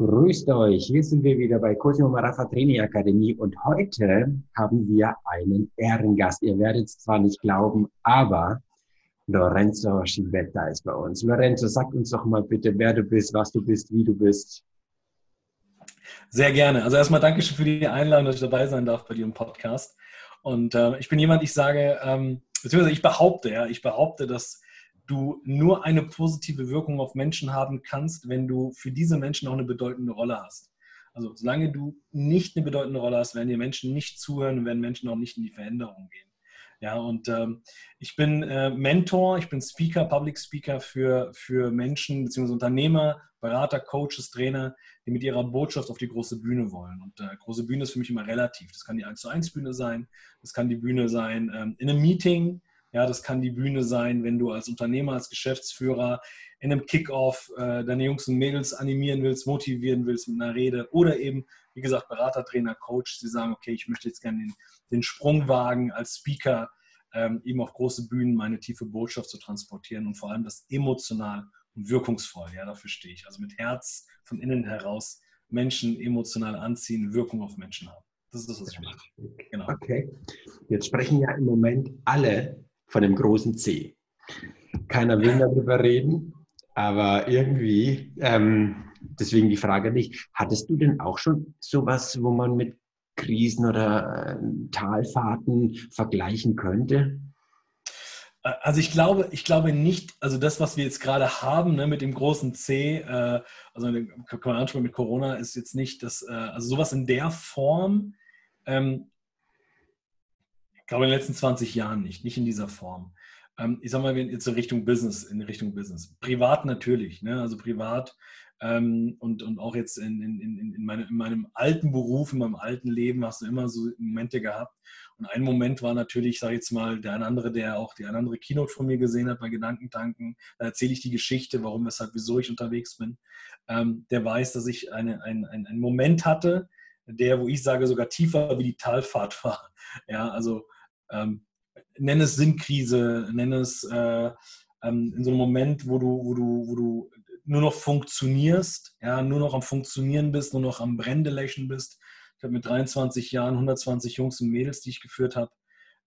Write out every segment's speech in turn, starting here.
Grüßt euch, hier sind wir wieder bei Cosimo Marafa Training Akademie und heute haben wir einen Ehrengast. Ihr werdet es zwar nicht glauben, aber Lorenzo Schibetta ist bei uns. Lorenzo, sag uns doch mal bitte, wer du bist, was du bist, wie du bist. Sehr gerne. Also erstmal Dankeschön für die Einladung, dass ich dabei sein darf bei dir im Podcast. Und äh, ich bin jemand, ich sage, ähm, beziehungsweise ich behaupte, ja, ich behaupte, dass du nur eine positive Wirkung auf Menschen haben kannst, wenn du für diese Menschen auch eine bedeutende Rolle hast. Also solange du nicht eine bedeutende Rolle hast, werden dir Menschen nicht zuhören und werden Menschen auch nicht in die Veränderung gehen. Ja, und ähm, ich bin äh, Mentor, ich bin Speaker, Public Speaker für, für Menschen bzw. Unternehmer, Berater, Coaches, Trainer, die mit ihrer Botschaft auf die große Bühne wollen. Und äh, große Bühne ist für mich immer relativ. Das kann die 1 zu 1 Bühne sein, das kann die Bühne sein ähm, in einem Meeting, ja, das kann die Bühne sein, wenn du als Unternehmer, als Geschäftsführer in einem Kickoff äh, deine Jungs und Mädels animieren willst, motivieren willst mit einer Rede oder eben, wie gesagt, Berater, Trainer, Coach, sie sagen, okay, ich möchte jetzt gerne den, den Sprung wagen als Speaker, ähm, eben auf große Bühnen meine tiefe Botschaft zu transportieren und vor allem das emotional und wirkungsvoll, ja, dafür stehe ich. Also mit Herz von innen heraus Menschen emotional anziehen, Wirkung auf Menschen haben. Das ist das, was ich mache. Genau. Okay. Jetzt sprechen ja im Moment alle von dem großen C. Keiner will darüber reden, aber irgendwie, ähm, deswegen die Frage nicht, hattest du denn auch schon sowas, wo man mit Krisen oder äh, Talfahrten vergleichen könnte? Also ich glaube, ich glaube nicht, also das, was wir jetzt gerade haben ne, mit dem großen C, äh, also kann man ansprechen mit Corona, ist jetzt nicht das, äh, also sowas in der Form ähm, glaube in den letzten 20 Jahren nicht, nicht in dieser Form. Ähm, ich sage mal, jetzt in Richtung Business, in Richtung Business. Privat natürlich, ne? also privat ähm, und, und auch jetzt in, in, in, in, meine, in meinem alten Beruf, in meinem alten Leben hast du immer so Momente gehabt. Und ein Moment war natürlich, sage ich jetzt mal, der ein andere, der auch die eine andere Keynote von mir gesehen hat bei Gedankentanken. Da erzähle ich die Geschichte, warum, weshalb, wieso ich unterwegs bin. Ähm, der weiß, dass ich eine, ein, ein, einen Moment hatte, der, wo ich sage, sogar tiefer wie die Talfahrt war. Ja, also ähm, nenn es Sinnkrise, nenn es äh, ähm, in so einem Moment, wo du, wo du, wo du nur noch funktionierst, ja, nur noch am Funktionieren bist, nur noch am Brändelächeln bist. Ich habe mit 23 Jahren 120 Jungs und Mädels, die ich geführt habe.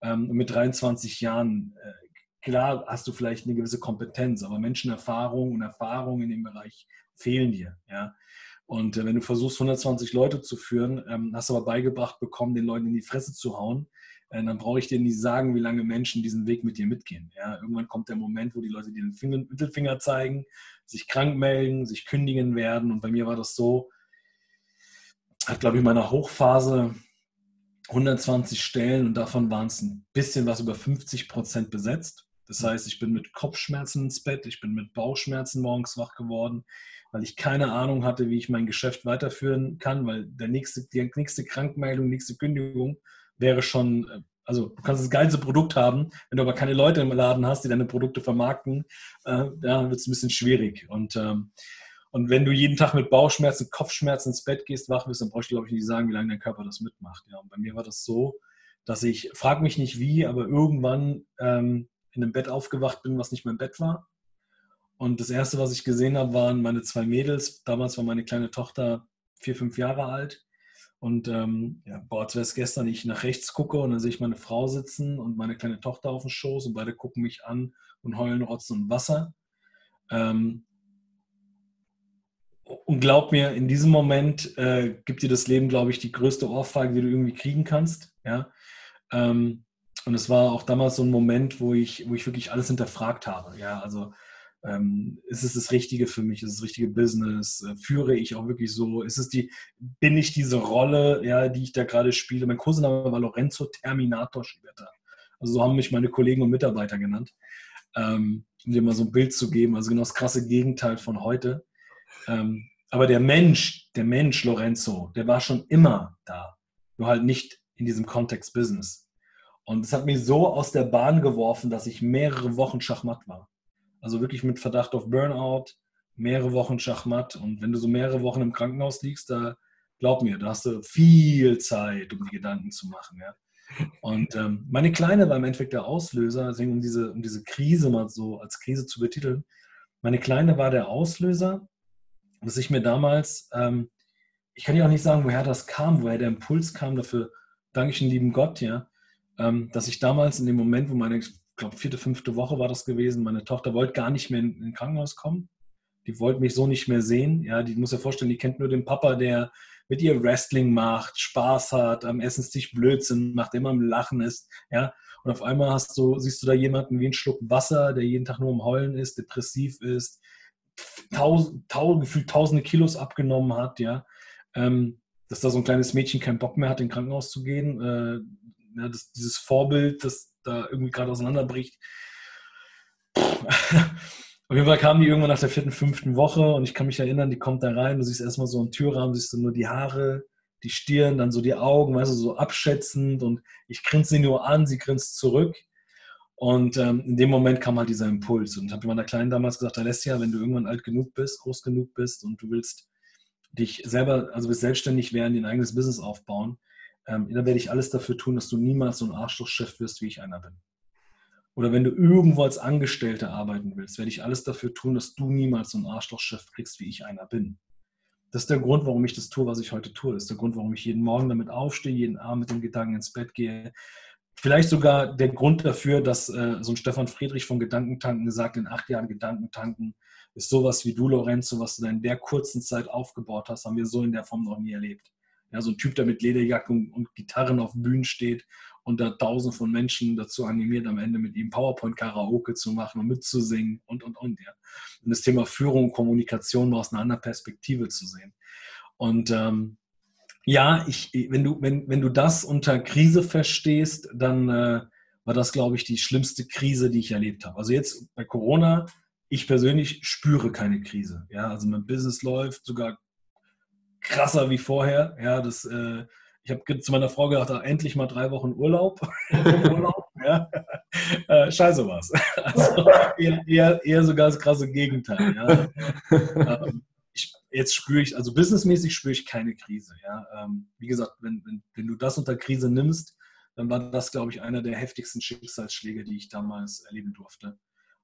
Ähm, mit 23 Jahren, äh, klar hast du vielleicht eine gewisse Kompetenz, aber Menschenerfahrung und Erfahrung in dem Bereich fehlen dir. Ja. Und äh, wenn du versuchst, 120 Leute zu führen, ähm, hast aber beigebracht bekommen, den Leuten in die Fresse zu hauen, dann brauche ich dir nicht sagen, wie lange Menschen diesen Weg mit dir mitgehen. Ja, irgendwann kommt der Moment, wo die Leute dir den Finger, Mittelfinger zeigen, sich krank melden, sich kündigen werden. Und bei mir war das so, hat, glaube ich, in meiner Hochphase 120 Stellen und davon waren es ein bisschen was über 50 Prozent besetzt. Das heißt, ich bin mit Kopfschmerzen ins Bett, ich bin mit Bauchschmerzen morgens wach geworden, weil ich keine Ahnung hatte, wie ich mein Geschäft weiterführen kann, weil der nächste, die nächste Krankmeldung, nächste Kündigung wäre schon, äh, also du kannst das geilste Produkt haben, wenn du aber keine Leute im Laden hast, die deine Produkte vermarkten, äh, ja, wird es ein bisschen schwierig. Und, ähm, und wenn du jeden Tag mit Bauchschmerzen, Kopfschmerzen ins Bett gehst, wach bist, dann brauchst du, glaube ich, nicht sagen, wie lange dein Körper das mitmacht. Ja, und bei mir war das so, dass ich, frag mich nicht wie, aber irgendwann ähm, in einem Bett aufgewacht bin, was nicht mein Bett war. Und das Erste, was ich gesehen habe, waren meine zwei Mädels. Damals war meine kleine Tochter vier, fünf Jahre alt. Und ähm, ja, boah, als wäre es gestern, ich nach rechts gucke und dann sehe ich meine Frau sitzen und meine kleine Tochter auf dem Schoß und beide gucken mich an und heulen Rotzen und Wasser. Ähm, und glaub mir, in diesem Moment äh, gibt dir das Leben, glaube ich, die größte Ohrfeige, die du irgendwie kriegen kannst. Ja? Ähm, und es war auch damals so ein Moment, wo ich, wo ich wirklich alles hinterfragt habe. Ja, also ähm, ist es das Richtige für mich? Ist es das richtige Business? Äh, führe ich auch wirklich so? Ist es die, bin ich diese Rolle, ja, die ich da gerade spiele? Mein Kursename war Lorenzo Terminator Schwerter. Also so haben mich meine Kollegen und Mitarbeiter genannt, ähm, um dir mal so ein Bild zu geben. Also genau das krasse Gegenteil von heute. Ähm, aber der Mensch, der Mensch Lorenzo, der war schon immer da. Nur halt nicht in diesem Kontext Business. Und es hat mich so aus der Bahn geworfen, dass ich mehrere Wochen Schachmatt war. Also wirklich mit Verdacht auf Burnout, mehrere Wochen Schachmatt. Und wenn du so mehrere Wochen im Krankenhaus liegst, da glaub mir, da hast du viel Zeit, um die Gedanken zu machen. Ja? Und ähm, meine Kleine war im Endeffekt der Auslöser, deswegen um diese, um diese Krise mal so als Krise zu betiteln. Meine Kleine war der Auslöser, dass ich mir damals, ähm, ich kann ja auch nicht sagen, woher das kam, woher der Impuls kam, dafür danke ich den lieben Gott, ja, ähm, dass ich damals in dem Moment, wo meine, glaube, vierte, fünfte Woche war das gewesen, meine Tochter wollte gar nicht mehr in, in Krankenhaus kommen. Die wollte mich so nicht mehr sehen. Ja, die muss ja vorstellen, die kennt nur den Papa, der mit ihr Wrestling macht, Spaß hat, am Essenstisch Blödsinn macht, immer am Lachen ist. Ja, und auf einmal hast du, siehst du da jemanden wie ein Schluck Wasser, der jeden Tag nur am Heulen ist, depressiv ist, tausend, tausend, gefühlt tausende Kilos abgenommen hat, ja. Ähm, dass da so ein kleines Mädchen keinen Bock mehr hat, in Krankenhaus zu gehen. Äh, ja, das, dieses Vorbild, das da irgendwie gerade auseinanderbricht. Auf jeden Fall kam die irgendwann nach der vierten, fünften Woche und ich kann mich erinnern, die kommt da rein, du siehst erstmal so einen Türrahmen, siehst du nur die Haare, die Stirn, dann so die Augen, weißt du, so abschätzend und ich grinse sie nur an, sie grinst zurück. Und ähm, in dem Moment kam halt dieser Impuls. Und ich habe meiner Kleinen damals gesagt, Alessia, wenn du irgendwann alt genug bist, groß genug bist und du willst dich selber, also willst selbstständig werden, dein eigenes Business aufbauen, ähm, dann werde ich alles dafür tun, dass du niemals so ein Arschlochchef wirst, wie ich einer bin. Oder wenn du irgendwo als Angestellter arbeiten willst, werde ich alles dafür tun, dass du niemals so ein Arschlochchef kriegst, wie ich einer bin. Das ist der Grund, warum ich das tue, was ich heute tue. Das ist der Grund, warum ich jeden Morgen damit aufstehe, jeden Abend mit dem Gedanken ins Bett gehe. Vielleicht sogar der Grund dafür, dass äh, so ein Stefan Friedrich von Gedankentanken gesagt, in acht Jahren Gedankentanken ist sowas wie du, Lorenzo, was du da in der kurzen Zeit aufgebaut hast, haben wir so in der Form noch nie erlebt. Ja, so ein Typ, der mit Lederjacke und, und Gitarren auf Bühnen steht und da tausend von Menschen dazu animiert, am Ende mit ihm PowerPoint-Karaoke zu machen und mitzusingen und, und, und. Ja. Und das Thema Führung und Kommunikation mal aus einer anderen Perspektive zu sehen. Und ähm, ja, ich, wenn, du, wenn, wenn du das unter Krise verstehst, dann äh, war das, glaube ich, die schlimmste Krise, die ich erlebt habe. Also jetzt bei Corona, ich persönlich spüre keine Krise. Ja, also mein Business läuft sogar krasser wie vorher. Ja, das äh, ich habe zu meiner Frau gedacht, ach, endlich mal drei Wochen Urlaub. Urlaub ja. äh, scheiße was. Also eher, eher, eher, sogar das krasse Gegenteil. Ja. ähm, ich, jetzt spüre ich, also businessmäßig spüre ich keine Krise. Ja. Ähm, wie gesagt, wenn, wenn, wenn du das unter Krise nimmst, dann war das, glaube ich, einer der heftigsten Schicksalsschläge, die ich damals erleben durfte.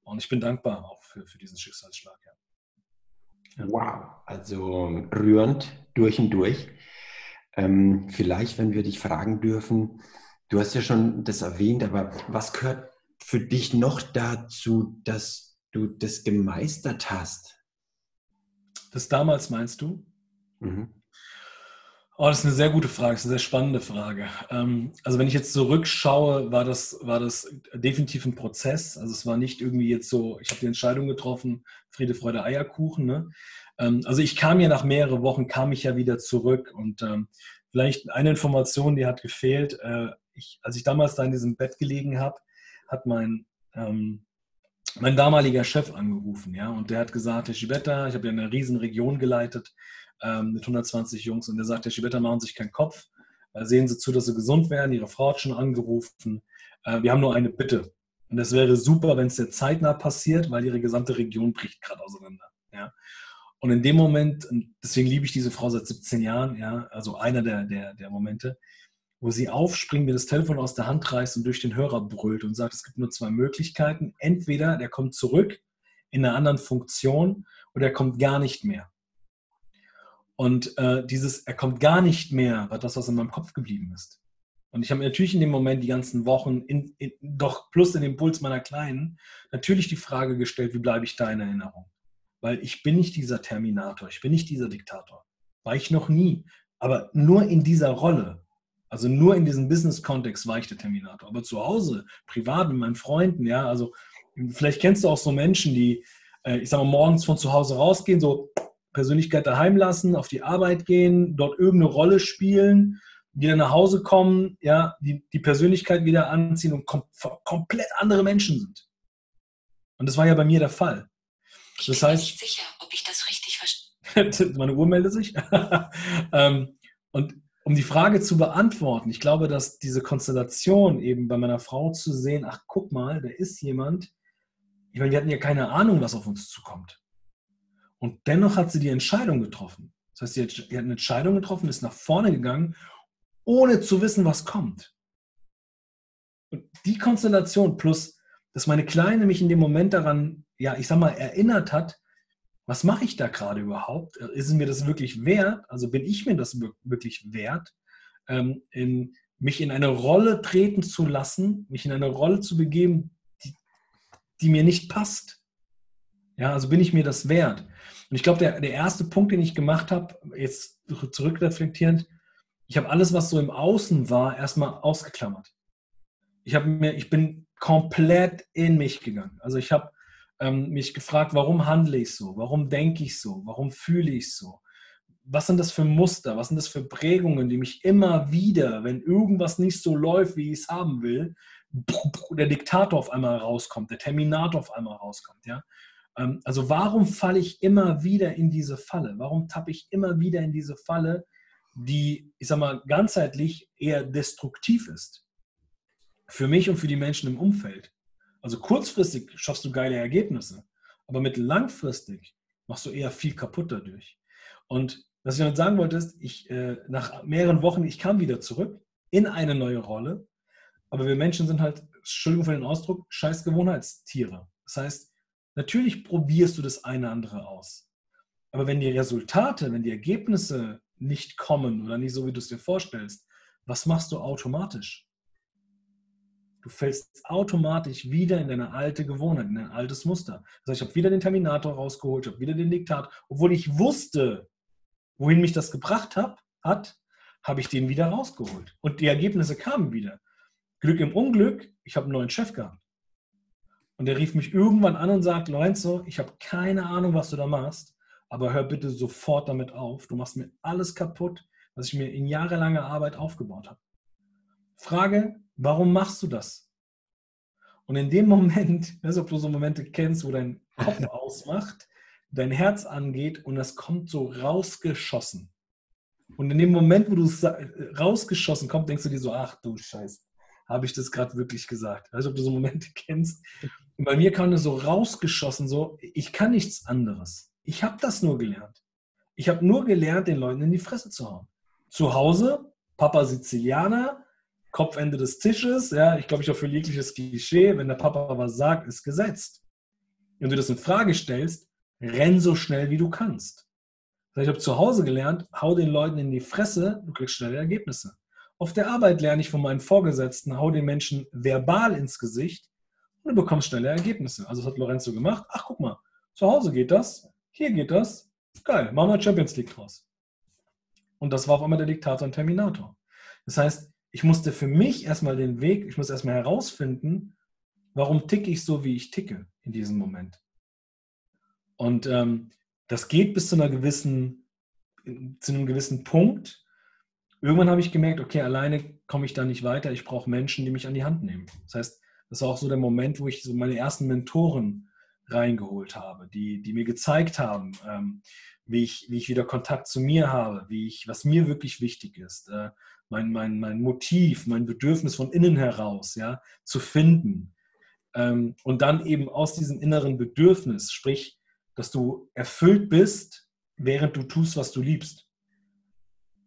Und ich bin dankbar auch für, für diesen Schicksalsschlag. Ja. Wow, also rührend durch und durch. Ähm, vielleicht, wenn wir dich fragen dürfen, du hast ja schon das erwähnt, aber was gehört für dich noch dazu, dass du das gemeistert hast? Das damals meinst du? Mhm. Oh, das ist eine sehr gute Frage, das ist eine sehr spannende Frage. Ähm, also wenn ich jetzt zurückschaue, war das, war das definitiv ein Prozess. Also es war nicht irgendwie jetzt so, ich habe die Entscheidung getroffen, Friede, Freude, Eierkuchen. Ne? Ähm, also ich kam ja nach mehreren Wochen, kam ich ja wieder zurück und ähm, vielleicht eine Information, die hat gefehlt. Äh, ich, als ich damals da in diesem Bett gelegen habe, hat mein, mein damaliger Chef angerufen, ja, und der hat gesagt, Herr Schibetta, ich habe ja eine riesen Region geleitet ähm, mit 120 Jungs und der sagt, Herr Schibetta, machen Sie sich keinen Kopf, äh, sehen Sie zu, dass Sie gesund werden, Ihre Frau hat schon angerufen, äh, wir haben nur eine Bitte. Und das wäre super, wenn es sehr zeitnah passiert, weil Ihre gesamte Region bricht gerade auseinander. Ja. Und in dem Moment, deswegen liebe ich diese Frau seit 17 Jahren, ja, also einer der, der, der Momente, wo sie aufspringt, mir das Telefon aus der Hand reißt und durch den Hörer brüllt und sagt, es gibt nur zwei Möglichkeiten. Entweder der kommt zurück in einer anderen Funktion oder er kommt gar nicht mehr. Und äh, dieses, er kommt gar nicht mehr, war das, was in meinem Kopf geblieben ist. Und ich habe natürlich in dem Moment die ganzen Wochen, in, in, doch plus in dem Puls meiner Kleinen, natürlich die Frage gestellt, wie bleibe ich da in Erinnerung? weil ich bin nicht dieser Terminator, ich bin nicht dieser Diktator. War ich noch nie. Aber nur in dieser Rolle, also nur in diesem Business-Kontext war ich der Terminator. Aber zu Hause, privat mit meinen Freunden, ja, also vielleicht kennst du auch so Menschen, die, äh, ich sage mal, morgens von zu Hause rausgehen, so Persönlichkeit daheim lassen, auf die Arbeit gehen, dort irgendeine Rolle spielen, wieder nach Hause kommen, ja, die, die Persönlichkeit wieder anziehen und kom komplett andere Menschen sind. Und das war ja bei mir der Fall. Ich das bin heißt, nicht sicher, ob ich das richtig verstehe. Meine Uhr meldet sich. Ähm, und um die Frage zu beantworten, ich glaube, dass diese Konstellation eben bei meiner Frau zu sehen, ach guck mal, da ist jemand, ich meine, die hatten ja keine Ahnung, was auf uns zukommt. Und dennoch hat sie die Entscheidung getroffen. Das heißt, sie hat, sie hat eine Entscheidung getroffen, ist nach vorne gegangen, ohne zu wissen, was kommt. Und die Konstellation plus, dass meine Kleine mich in dem Moment daran ja, ich sag mal, erinnert hat, was mache ich da gerade überhaupt? Ist mir das wirklich wert? Also bin ich mir das wirklich wert, ähm, in, mich in eine Rolle treten zu lassen, mich in eine Rolle zu begeben, die, die mir nicht passt? Ja, also bin ich mir das wert? Und ich glaube, der, der erste Punkt, den ich gemacht habe, jetzt zurückreflektierend, ich habe alles, was so im Außen war, erstmal ausgeklammert. Ich, mir, ich bin komplett in mich gegangen. Also ich habe ähm, mich gefragt, warum handle ich so? Warum denke ich so? Warum fühle ich so? Was sind das für Muster? Was sind das für Prägungen, die mich immer wieder, wenn irgendwas nicht so läuft, wie ich es haben will, der Diktator auf einmal rauskommt, der Terminator auf einmal rauskommt, ja? Ähm, also warum falle ich immer wieder in diese Falle? Warum tappe ich immer wieder in diese Falle, die, ich sag mal, ganzheitlich eher destruktiv ist? Für mich und für die Menschen im Umfeld. Also kurzfristig schaffst du geile Ergebnisse, aber mittellangfristig machst du eher viel kaputt dadurch. Und was ich damit sagen wollte, ist, ich, äh, nach mehreren Wochen, ich kam wieder zurück in eine neue Rolle, aber wir Menschen sind halt, Entschuldigung für den Ausdruck, scheiß Gewohnheitstiere. Das heißt, natürlich probierst du das eine andere aus. Aber wenn die Resultate, wenn die Ergebnisse nicht kommen oder nicht so, wie du es dir vorstellst, was machst du automatisch? Du fällst automatisch wieder in deine alte Gewohnheit, in dein altes Muster. Das heißt, ich habe wieder den Terminator rausgeholt, ich habe wieder den Diktat, obwohl ich wusste, wohin mich das gebracht hab, hat, habe ich den wieder rausgeholt. Und die Ergebnisse kamen wieder. Glück im Unglück, ich habe einen neuen Chef gehabt. Und der rief mich irgendwann an und sagt, Lorenzo, ich habe keine Ahnung, was du da machst, aber hör bitte sofort damit auf. Du machst mir alles kaputt, was ich mir in jahrelanger Arbeit aufgebaut habe. Frage, warum machst du das? Und in dem Moment, weiß nicht, ob du so Momente kennst, wo dein Kopf ausmacht, dein Herz angeht und das kommt so rausgeschossen. Und in dem Moment, wo du es rausgeschossen kommt, denkst du dir so, ach du Scheiße, habe ich das gerade wirklich gesagt? Nicht, ob du so Momente kennst. Bei mir kam das so rausgeschossen, so, ich kann nichts anderes. Ich habe das nur gelernt. Ich habe nur gelernt, den Leuten in die Fresse zu hauen. Zu Hause, Papa Sizilianer, Kopfende des Tisches. Ja, ich glaube, ich habe für jegliches Klischee, wenn der Papa was sagt, ist gesetzt. Wenn du das in Frage stellst, renn so schnell wie du kannst. Ich habe zu Hause gelernt, hau den Leuten in die Fresse, du kriegst schnelle Ergebnisse. Auf der Arbeit lerne ich von meinen Vorgesetzten, hau den Menschen verbal ins Gesicht und du bekommst schnelle Ergebnisse. Also das hat Lorenzo gemacht. Ach, guck mal, zu Hause geht das, hier geht das. Geil, machen wir Champions League draus. Und das war auf einmal der Diktator und Terminator. Das heißt, ich musste für mich erstmal den Weg, ich muss erstmal herausfinden, warum ticke ich so, wie ich ticke in diesem Moment. Und ähm, das geht bis zu einer gewissen, zu einem gewissen Punkt. Irgendwann habe ich gemerkt, okay, alleine komme ich da nicht weiter. Ich brauche Menschen, die mich an die Hand nehmen. Das heißt, das war auch so der Moment, wo ich so meine ersten Mentoren reingeholt habe, die, die mir gezeigt haben, ähm, wie, ich, wie ich wieder Kontakt zu mir habe, wie ich, was mir wirklich wichtig ist, äh, mein, mein, mein Motiv, mein Bedürfnis von innen heraus ja, zu finden. Ähm, und dann eben aus diesem inneren Bedürfnis, sprich, dass du erfüllt bist, während du tust, was du liebst.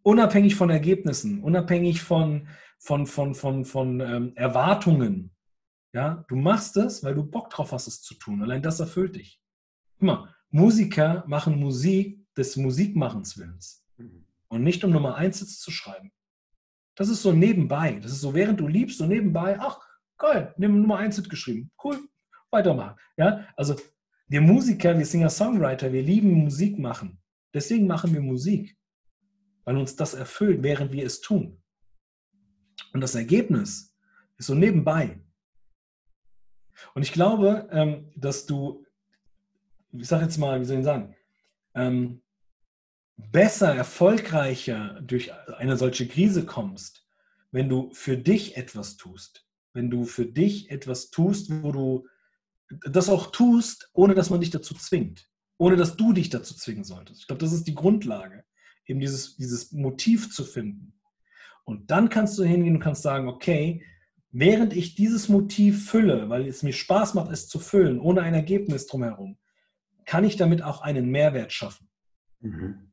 Unabhängig von Ergebnissen, unabhängig von, von, von, von, von ähm, Erwartungen. Ja, du machst es, weil du Bock drauf hast, es zu tun. Allein das erfüllt dich. Mal, Musiker machen Musik des Musikmachens Willens. Mhm. Und nicht um Nummer eins zu schreiben. Das ist so nebenbei. Das ist so, während du liebst, so nebenbei, ach, geil, nimm Nummer 1 Hit geschrieben. Cool, weitermachen. Ja, also wir Musiker, wir Singer-Songwriter, wir lieben Musik machen. Deswegen machen wir Musik, weil uns das erfüllt, während wir es tun. Und das Ergebnis ist so nebenbei. Und ich glaube, ähm, dass du, ich sage jetzt mal, wie soll ich sagen, ähm, besser, erfolgreicher durch eine solche Krise kommst, wenn du für dich etwas tust. Wenn du für dich etwas tust, wo du das auch tust, ohne dass man dich dazu zwingt. Ohne dass du dich dazu zwingen solltest. Ich glaube, das ist die Grundlage, eben dieses, dieses Motiv zu finden. Und dann kannst du hingehen und kannst sagen, okay, während ich dieses Motiv fülle, weil es mir Spaß macht, es zu füllen, ohne ein Ergebnis drumherum, kann ich damit auch einen Mehrwert schaffen. Mhm.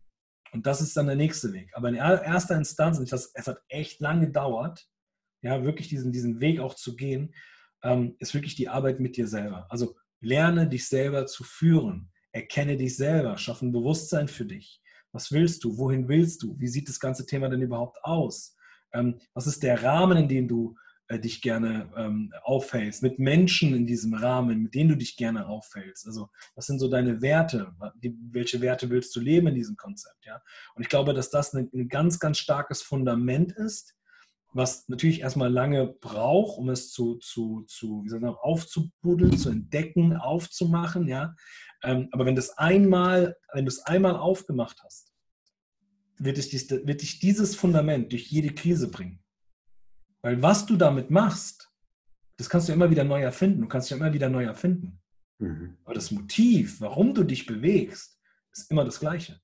Und das ist dann der nächste Weg. Aber in erster Instanz, und das, es hat echt lange gedauert, ja, wirklich diesen, diesen Weg auch zu gehen, ähm, ist wirklich die Arbeit mit dir selber. Also lerne dich selber zu führen. Erkenne dich selber, schaffe ein Bewusstsein für dich. Was willst du? Wohin willst du? Wie sieht das ganze Thema denn überhaupt aus? Ähm, was ist der Rahmen, in dem du äh, dich gerne ähm, aufhältst? Mit Menschen in diesem Rahmen, mit denen du dich gerne aufhältst? Also, was sind so deine Werte? Die, welche Werte willst du leben in diesem Konzept? Ja? Und ich glaube, dass das ein, ein ganz, ganz starkes Fundament ist, was natürlich erstmal lange braucht, um es zu, zu, zu wie soll man, aufzubuddeln, zu entdecken, aufzumachen, ja. Ähm, aber wenn das einmal, wenn du es einmal aufgemacht hast, wird dich dieses Fundament durch jede Krise bringen. Weil was du damit machst, das kannst du immer wieder neu erfinden. Du kannst dich immer wieder neu erfinden. Mhm. Aber das Motiv, warum du dich bewegst, ist immer das Gleiche.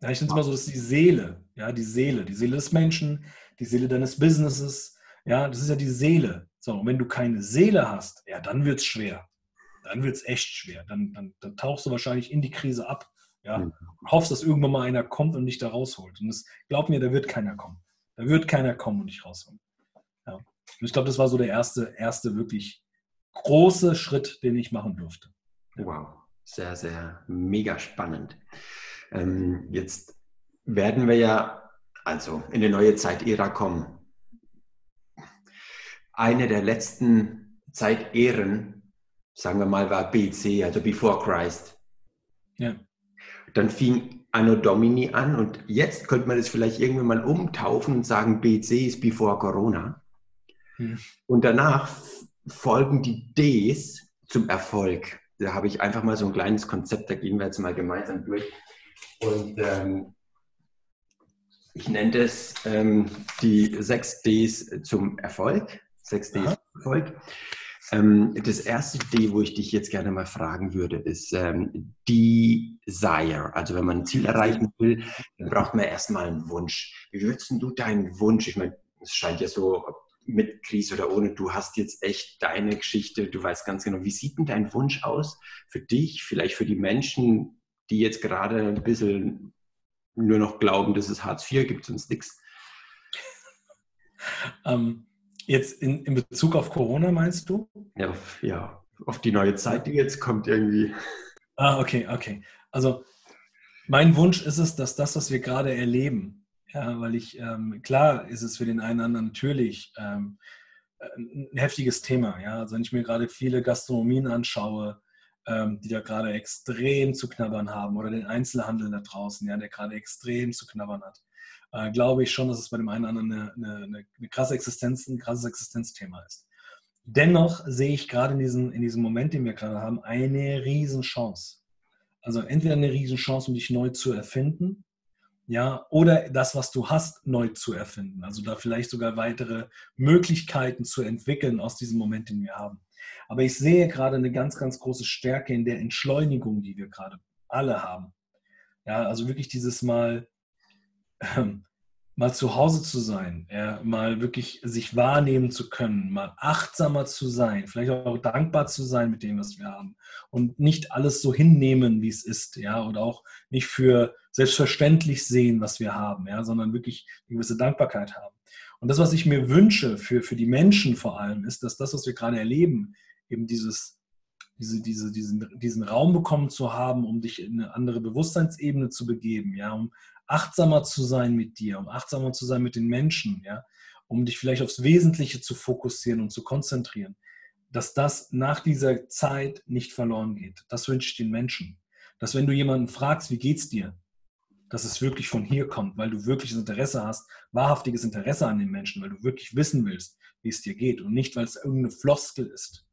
Ja, ich finde es immer so, dass die Seele, ja, die Seele, die Seele des Menschen, die Seele deines Businesses, ja, das ist ja die Seele. So, und wenn du keine Seele hast, ja, dann wird es schwer. Dann wird es echt schwer. Dann, dann, dann, tauchst du wahrscheinlich in die Krise ab. Ja, mhm. und hoffst, dass irgendwann mal einer kommt und dich da rausholt. Und das, glaub mir, da wird keiner kommen. Da wird keiner kommen und dich rausholen. Ja. Und ich glaube, das war so der erste, erste wirklich große Schritt, den ich machen durfte. Wow, sehr, sehr mega spannend. Ähm, jetzt werden wir ja also in die neue Zeitära kommen. Eine der letzten Zeitehren, sagen wir mal, war BC, also Before Christ. Ja. Dann fing Anno Domini an und jetzt könnte man das vielleicht irgendwann mal umtaufen und sagen, BC ist Before Corona. Hm. Und danach folgen die Ds zum Erfolg. Da habe ich einfach mal so ein kleines Konzept, da gehen wir jetzt mal gemeinsam durch. Und ähm, ich nenne das ähm, die sechs Ds zum Erfolg. Sechs Ds zum Erfolg. Ähm, das erste wo ich dich jetzt gerne mal fragen würde, ist ähm, Desire. Also wenn man ein Ziel erreichen will, dann braucht man erstmal einen Wunsch. Wie würdest du deinen Wunsch, ich meine, es scheint ja so, mit Krise oder ohne, du hast jetzt echt deine Geschichte, du weißt ganz genau, wie sieht denn dein Wunsch aus für dich, vielleicht für die Menschen, die jetzt gerade ein bisschen nur noch glauben, dass es Hartz IV gibt, sonst nichts? Ähm, jetzt in, in Bezug auf Corona meinst du? Ja auf, ja, auf die neue Zeit, die jetzt kommt irgendwie. Ah, okay, okay. Also mein Wunsch ist es, dass das, was wir gerade erleben, ja, weil ich, ähm, klar ist es für den einen oder anderen natürlich ähm, ein heftiges Thema. Ja? Also wenn ich mir gerade viele Gastronomien anschaue, die da gerade extrem zu knabbern haben oder den Einzelhandel da draußen, ja, der gerade extrem zu knabbern hat, äh, glaube ich schon, dass es bei dem einen oder anderen eine, eine, eine krasse Existenz, ein krasses Existenzthema ist. Dennoch sehe ich gerade in, diesen, in diesem Moment, den wir gerade haben, eine Riesenchance. Also entweder eine Riesenchance, um dich neu zu erfinden, ja, oder das, was du hast, neu zu erfinden. Also da vielleicht sogar weitere Möglichkeiten zu entwickeln aus diesem Moment, den wir haben. Aber ich sehe gerade eine ganz, ganz große Stärke in der Entschleunigung, die wir gerade alle haben. Ja, also wirklich dieses Mal, ähm, mal zu Hause zu sein, ja, mal wirklich sich wahrnehmen zu können, mal achtsamer zu sein, vielleicht auch dankbar zu sein mit dem, was wir haben und nicht alles so hinnehmen, wie es ist, ja, oder auch nicht für selbstverständlich sehen, was wir haben, ja, sondern wirklich eine gewisse Dankbarkeit haben. Und das, was ich mir wünsche für, für die Menschen vor allem, ist, dass das, was wir gerade erleben, eben dieses, diese, diese, diesen, diesen Raum bekommen zu haben, um dich in eine andere Bewusstseinsebene zu begeben, ja, um achtsamer zu sein mit dir, um achtsamer zu sein mit den Menschen, ja, um dich vielleicht aufs Wesentliche zu fokussieren und zu konzentrieren, dass das nach dieser Zeit nicht verloren geht. Das wünsche ich den Menschen. Dass wenn du jemanden fragst, wie geht's dir, dass es wirklich von hier kommt, weil du wirkliches Interesse hast, wahrhaftiges Interesse an den Menschen, weil du wirklich wissen willst, wie es dir geht und nicht, weil es irgendeine Floskel ist.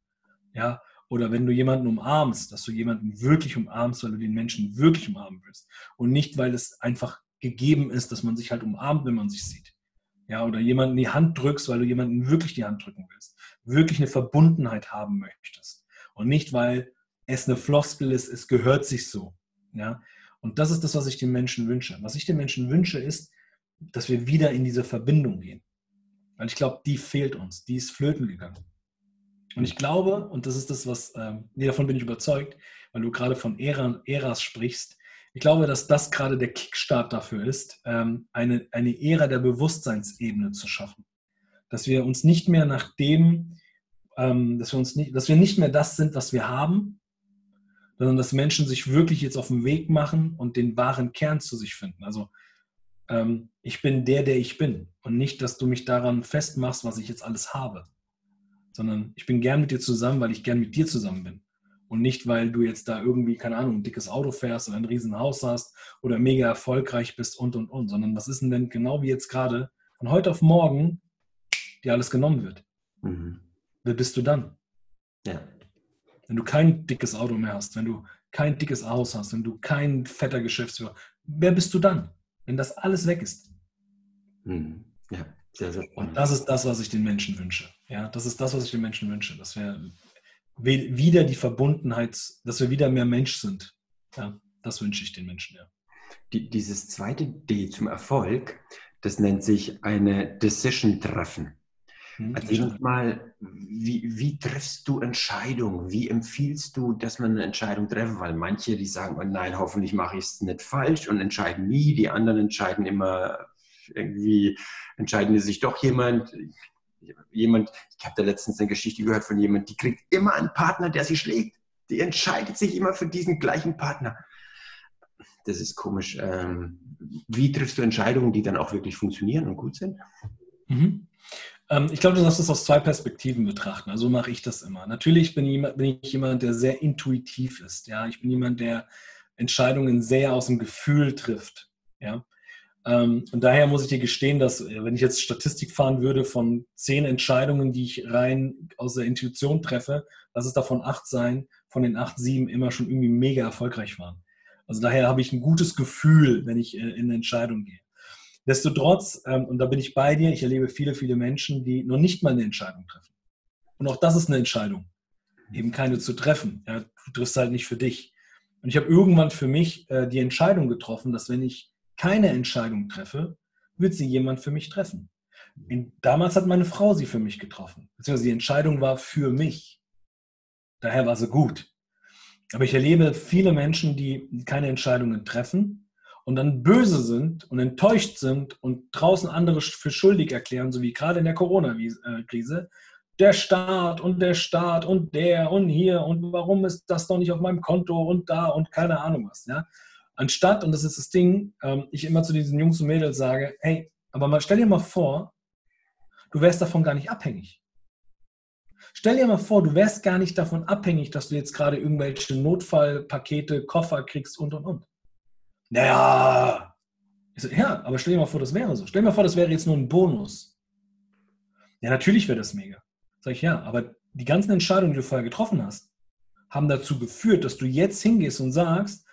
Ja, oder wenn du jemanden umarmst, dass du jemanden wirklich umarmst, weil du den Menschen wirklich umarmen willst und nicht, weil es einfach gegeben ist, dass man sich halt umarmt, wenn man sich sieht. Ja, oder jemanden die Hand drückst, weil du jemanden wirklich die Hand drücken willst, wirklich eine Verbundenheit haben möchtest und nicht, weil es eine Floskel ist, es gehört sich so. Ja, und das ist das, was ich den Menschen wünsche. Was ich den Menschen wünsche, ist, dass wir wieder in diese Verbindung gehen. Weil ich glaube, die fehlt uns, die ist flöten gegangen. Und ich glaube, und das ist das, was, ähm, nee, davon bin ich überzeugt, weil du gerade von Ära, Äras sprichst, ich glaube, dass das gerade der Kickstart dafür ist, ähm, eine, eine Ära der Bewusstseinsebene zu schaffen. Dass wir uns nicht mehr nach dem, ähm, dass wir uns nicht, dass wir nicht mehr das sind, was wir haben, sondern dass Menschen sich wirklich jetzt auf den Weg machen und den wahren Kern zu sich finden. Also ähm, ich bin der, der ich bin und nicht, dass du mich daran festmachst, was ich jetzt alles habe, sondern ich bin gern mit dir zusammen, weil ich gern mit dir zusammen bin und nicht, weil du jetzt da irgendwie, keine Ahnung, ein dickes Auto fährst oder ein Riesenhaus hast oder mega erfolgreich bist und, und, und, sondern was ist denn denn genau wie jetzt gerade von heute auf morgen dir alles genommen wird? Mhm. Wer bist du dann? Ja. Wenn du kein dickes Auto mehr hast, wenn du kein dickes Haus hast, wenn du kein fetter Geschäftsführer, wer bist du dann, wenn das alles weg ist? Mhm. Ja, sehr, sehr. Und das ist das, was ich den Menschen wünsche. Ja, das ist das, was ich den Menschen wünsche, dass wir wieder die Verbundenheit, dass wir wieder mehr Mensch sind. Ja, das wünsche ich den Menschen, ja. Die, dieses zweite D zum Erfolg, das nennt sich eine Decision treffen. Hm, Erzähl uns mal, wie, wie triffst du Entscheidungen? Wie empfiehlst du, dass man eine Entscheidung treffen? Weil manche, die sagen, oh nein, hoffentlich mache ich es nicht falsch und entscheiden nie. Die anderen entscheiden immer irgendwie, entscheiden sich doch jemand. Jemand, ich habe da letztens eine Geschichte gehört von jemand, die kriegt immer einen Partner, der sie schlägt. Die entscheidet sich immer für diesen gleichen Partner. Das ist komisch. Ähm, wie triffst du Entscheidungen, die dann auch wirklich funktionieren und gut sind? Mhm. Ähm, ich glaube, du darfst das aus zwei Perspektiven betrachten. Also mache ich das immer. Natürlich bin, ich, jemand, der sehr intuitiv ist. Ja, ich bin jemand, der Entscheidungen sehr aus dem Gefühl trifft. Ja. Ähm, und daher muss ich dir gestehen, dass äh, wenn ich jetzt Statistik fahren würde von zehn Entscheidungen, die ich rein aus der Intuition treffe, lass es davon acht sein, von den acht, sieben immer schon irgendwie mega erfolgreich waren. Also daher habe ich ein gutes Gefühl, wenn ich äh, in eine Entscheidung gehe. Destotrotz, ähm, und da bin ich bei dir, ich erlebe viele, viele Menschen, die noch nicht mal eine Entscheidung treffen. Und auch das ist eine Entscheidung, eben keine zu treffen. Ja, du triffst halt nicht für dich. Und ich habe irgendwann für mich äh, die Entscheidung getroffen, dass wenn ich keine Entscheidung treffe, wird sie jemand für mich treffen. In, damals hat meine Frau sie für mich getroffen. Beziehungsweise die Entscheidung war für mich. Daher war sie gut. Aber ich erlebe viele Menschen, die keine Entscheidungen treffen und dann böse sind und enttäuscht sind und draußen andere für schuldig erklären, so wie gerade in der Corona-Krise. Der Staat und der Staat und der und hier und warum ist das doch nicht auf meinem Konto und da und keine Ahnung was. Ja? Anstatt, und das ist das Ding, ähm, ich immer zu diesen Jungs und Mädels sage, hey, aber mal, stell dir mal vor, du wärst davon gar nicht abhängig. Stell dir mal vor, du wärst gar nicht davon abhängig, dass du jetzt gerade irgendwelche Notfallpakete, Koffer kriegst und und und. Naja. Ich so, ja, aber stell dir mal vor, das wäre so. Stell dir mal vor, das wäre jetzt nur ein Bonus. Ja, natürlich wäre das mega. Sag ich, ja, aber die ganzen Entscheidungen, die du vorher getroffen hast, haben dazu geführt, dass du jetzt hingehst und sagst,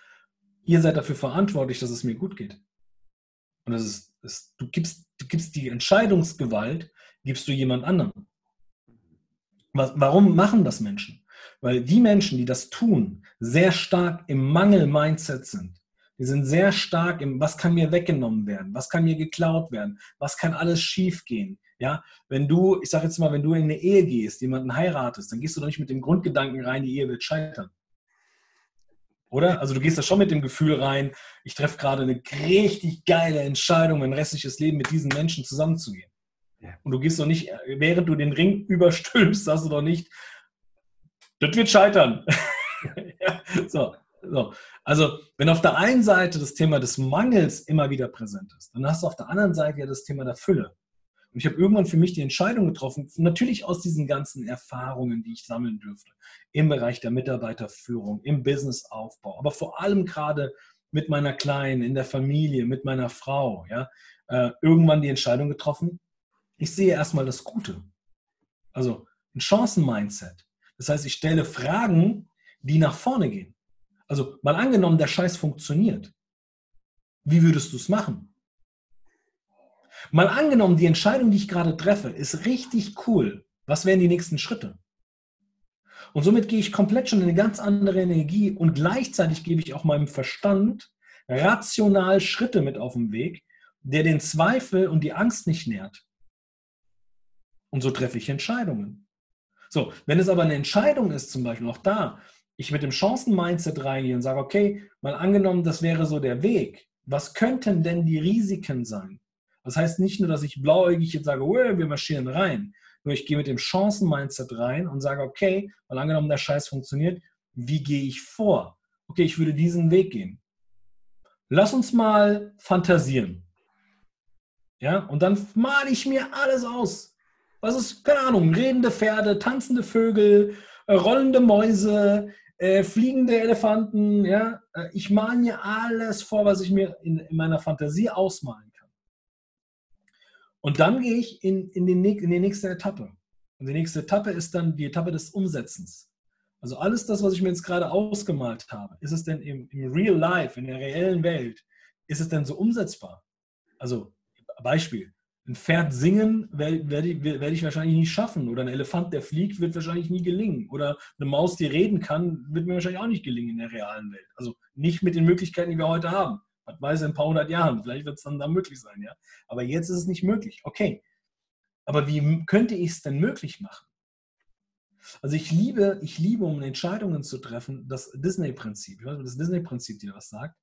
ihr seid dafür verantwortlich, dass es mir gut geht. Und das ist, das, du, gibst, du gibst die Entscheidungsgewalt, gibst du jemand anderem. Warum machen das Menschen? Weil die Menschen, die das tun, sehr stark im Mangel-Mindset sind. Die sind sehr stark im, was kann mir weggenommen werden, was kann mir geklaut werden, was kann alles schiefgehen. Ja, wenn du, ich sage jetzt mal, wenn du in eine Ehe gehst, jemanden heiratest, dann gehst du doch nicht mit dem Grundgedanken rein, die Ehe wird scheitern. Oder? Also du gehst da schon mit dem Gefühl rein, ich treffe gerade eine richtig geile Entscheidung, mein restliches Leben mit diesen Menschen zusammenzugehen. Und du gehst doch nicht, während du den Ring überstülpst, sagst du doch nicht, das wird scheitern. ja, so. So. Also, wenn auf der einen Seite das Thema des Mangels immer wieder präsent ist, dann hast du auf der anderen Seite ja das Thema der Fülle. Und ich habe irgendwann für mich die Entscheidung getroffen, natürlich aus diesen ganzen Erfahrungen, die ich sammeln dürfte, im Bereich der Mitarbeiterführung, im Businessaufbau, aber vor allem gerade mit meiner Kleinen, in der Familie, mit meiner Frau, ja, äh, irgendwann die Entscheidung getroffen, ich sehe erstmal das Gute. Also ein Chancen-Mindset. Das heißt, ich stelle Fragen, die nach vorne gehen. Also mal angenommen, der Scheiß funktioniert. Wie würdest du es machen? Mal angenommen, die Entscheidung, die ich gerade treffe, ist richtig cool. Was wären die nächsten Schritte? Und somit gehe ich komplett schon in eine ganz andere Energie und gleichzeitig gebe ich auch meinem Verstand rational Schritte mit auf den Weg, der den Zweifel und die Angst nicht nährt. Und so treffe ich Entscheidungen. So, wenn es aber eine Entscheidung ist, zum Beispiel auch da, ich mit dem Chancen-Mindset reingehe und sage, okay, mal angenommen, das wäre so der Weg. Was könnten denn die Risiken sein? Das heißt nicht nur, dass ich blauäugig jetzt sage, wir marschieren rein. Nur ich gehe mit dem Chancen-Mindset rein und sage, okay, mal angenommen, der Scheiß funktioniert, wie gehe ich vor? okay, ich würde diesen Weg gehen. Lass uns mal fantasieren. Ja, und dann male ich mir alles aus. Was ist, keine Ahnung, redende Pferde, tanzende Vögel, äh, rollende Mäuse, äh, fliegende Elefanten, ja. Äh, ich male mir alles vor, was ich mir in, in meiner Fantasie ausmalen kann. Und dann gehe ich in, in, den, in die nächste Etappe. Und die nächste Etappe ist dann die Etappe des Umsetzens. Also alles das, was ich mir jetzt gerade ausgemalt habe, ist es denn im, im Real Life, in der reellen Welt, ist es denn so umsetzbar? Also Beispiel, ein Pferd singen werde werd ich, wahrscheinlich nicht schaffen. Oder ein Elefant, der fliegt, wird wahrscheinlich nie gelingen. Oder eine Maus, die reden kann, wird mir wahrscheinlich auch nicht gelingen in der realen Welt. Also nicht mit den Möglichkeiten, die wir heute haben. Was weiß in ein paar hundert Jahren. Vielleicht wird es dann da möglich sein, ja. Aber jetzt ist es nicht möglich. Okay. Aber wie könnte ich es denn möglich machen? Also ich liebe, ich liebe, um Entscheidungen zu treffen, das Disney-Prinzip. Ich weiß nicht, das Disney-Prinzip dir was sagt.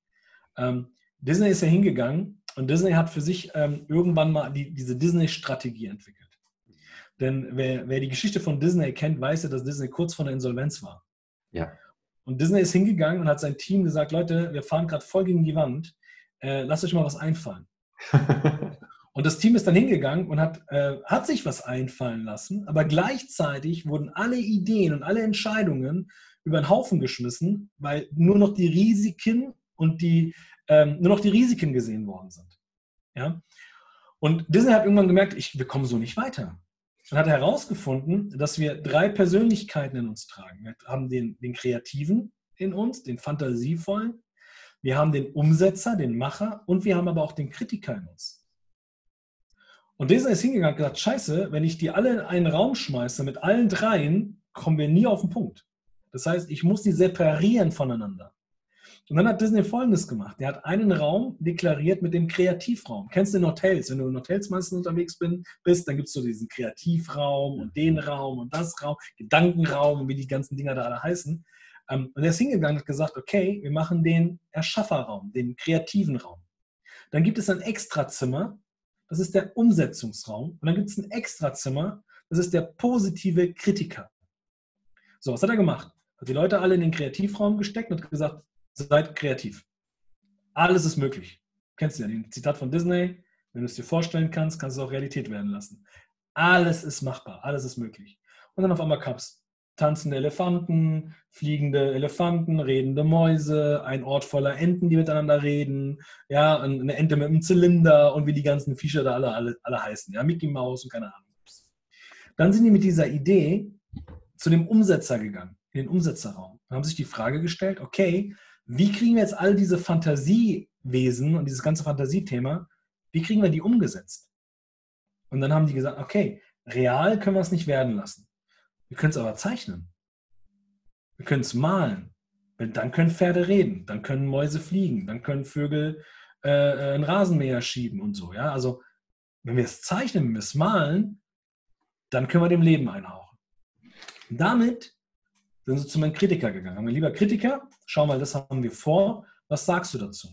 Ähm, Disney ist ja hingegangen und Disney hat für sich ähm, irgendwann mal die, diese Disney-Strategie entwickelt. Denn wer, wer, die Geschichte von Disney kennt, weiß ja, dass Disney kurz vor der Insolvenz war. Ja. Und Disney ist hingegangen und hat sein Team gesagt, Leute, wir fahren gerade voll gegen die Wand, äh, lasst euch mal was einfallen. und das Team ist dann hingegangen und hat, äh, hat sich was einfallen lassen, aber gleichzeitig wurden alle Ideen und alle Entscheidungen über den Haufen geschmissen, weil nur noch die Risiken und die ähm, nur noch die Risiken gesehen worden sind. Ja? Und Disney hat irgendwann gemerkt, ich, wir kommen so nicht weiter. Und hat herausgefunden, dass wir drei Persönlichkeiten in uns tragen. Wir haben den, den Kreativen in uns, den Fantasievollen, wir haben den Umsetzer, den Macher und wir haben aber auch den Kritiker in uns. Und Disney ist hingegangen und gesagt, scheiße, wenn ich die alle in einen Raum schmeiße mit allen dreien, kommen wir nie auf den Punkt. Das heißt, ich muss die separieren voneinander. Und dann hat Disney Folgendes gemacht. Der hat einen Raum deklariert mit dem Kreativraum. Kennst du in Hotels? Wenn du in Hotels meistens unterwegs bist, dann gibt es so diesen Kreativraum und den Raum und das Raum, Gedankenraum und wie die ganzen Dinger da alle heißen. Ähm, und er ist hingegangen und hat gesagt, okay, wir machen den Erschafferraum, den kreativen Raum. Dann gibt es ein Extrazimmer, das ist der Umsetzungsraum. Und dann gibt es ein Extrazimmer, das ist der positive Kritiker. So, was hat er gemacht? Hat die Leute alle in den Kreativraum gesteckt und gesagt, seid kreativ. Alles ist möglich. Kennst du ja den Zitat von Disney? Wenn du es dir vorstellen kannst, kannst du es auch Realität werden lassen. Alles ist machbar, alles ist möglich. Und dann auf einmal gab es tanzende Elefanten, fliegende Elefanten, redende Mäuse, ein Ort voller Enten, die miteinander reden, ja, eine Ente mit einem Zylinder und wie die ganzen Viecher da alle, alle, alle heißen, ja, Mickey Mouse und keine Ahnung. Dann sind die mit dieser Idee zu dem Umsetzer gegangen, in den Umsetzerraum und haben sich die Frage gestellt, okay, wie kriegen wir jetzt all diese Fantasiewesen und dieses ganze Fantasiethema, wie kriegen wir die umgesetzt? Und dann haben die gesagt, okay, real können wir es nicht werden lassen. Wir können es aber zeichnen. Wir können es malen. Dann können Pferde reden, dann können Mäuse fliegen, dann können Vögel äh, äh, einen Rasenmäher schieben und so. Ja? Also, wenn wir es zeichnen, wenn wir es malen, dann können wir dem Leben einhauchen. Damit sind sie zu meinem Kritiker gegangen. Haben wir lieber Kritiker, schau mal, das haben wir vor, was sagst du dazu?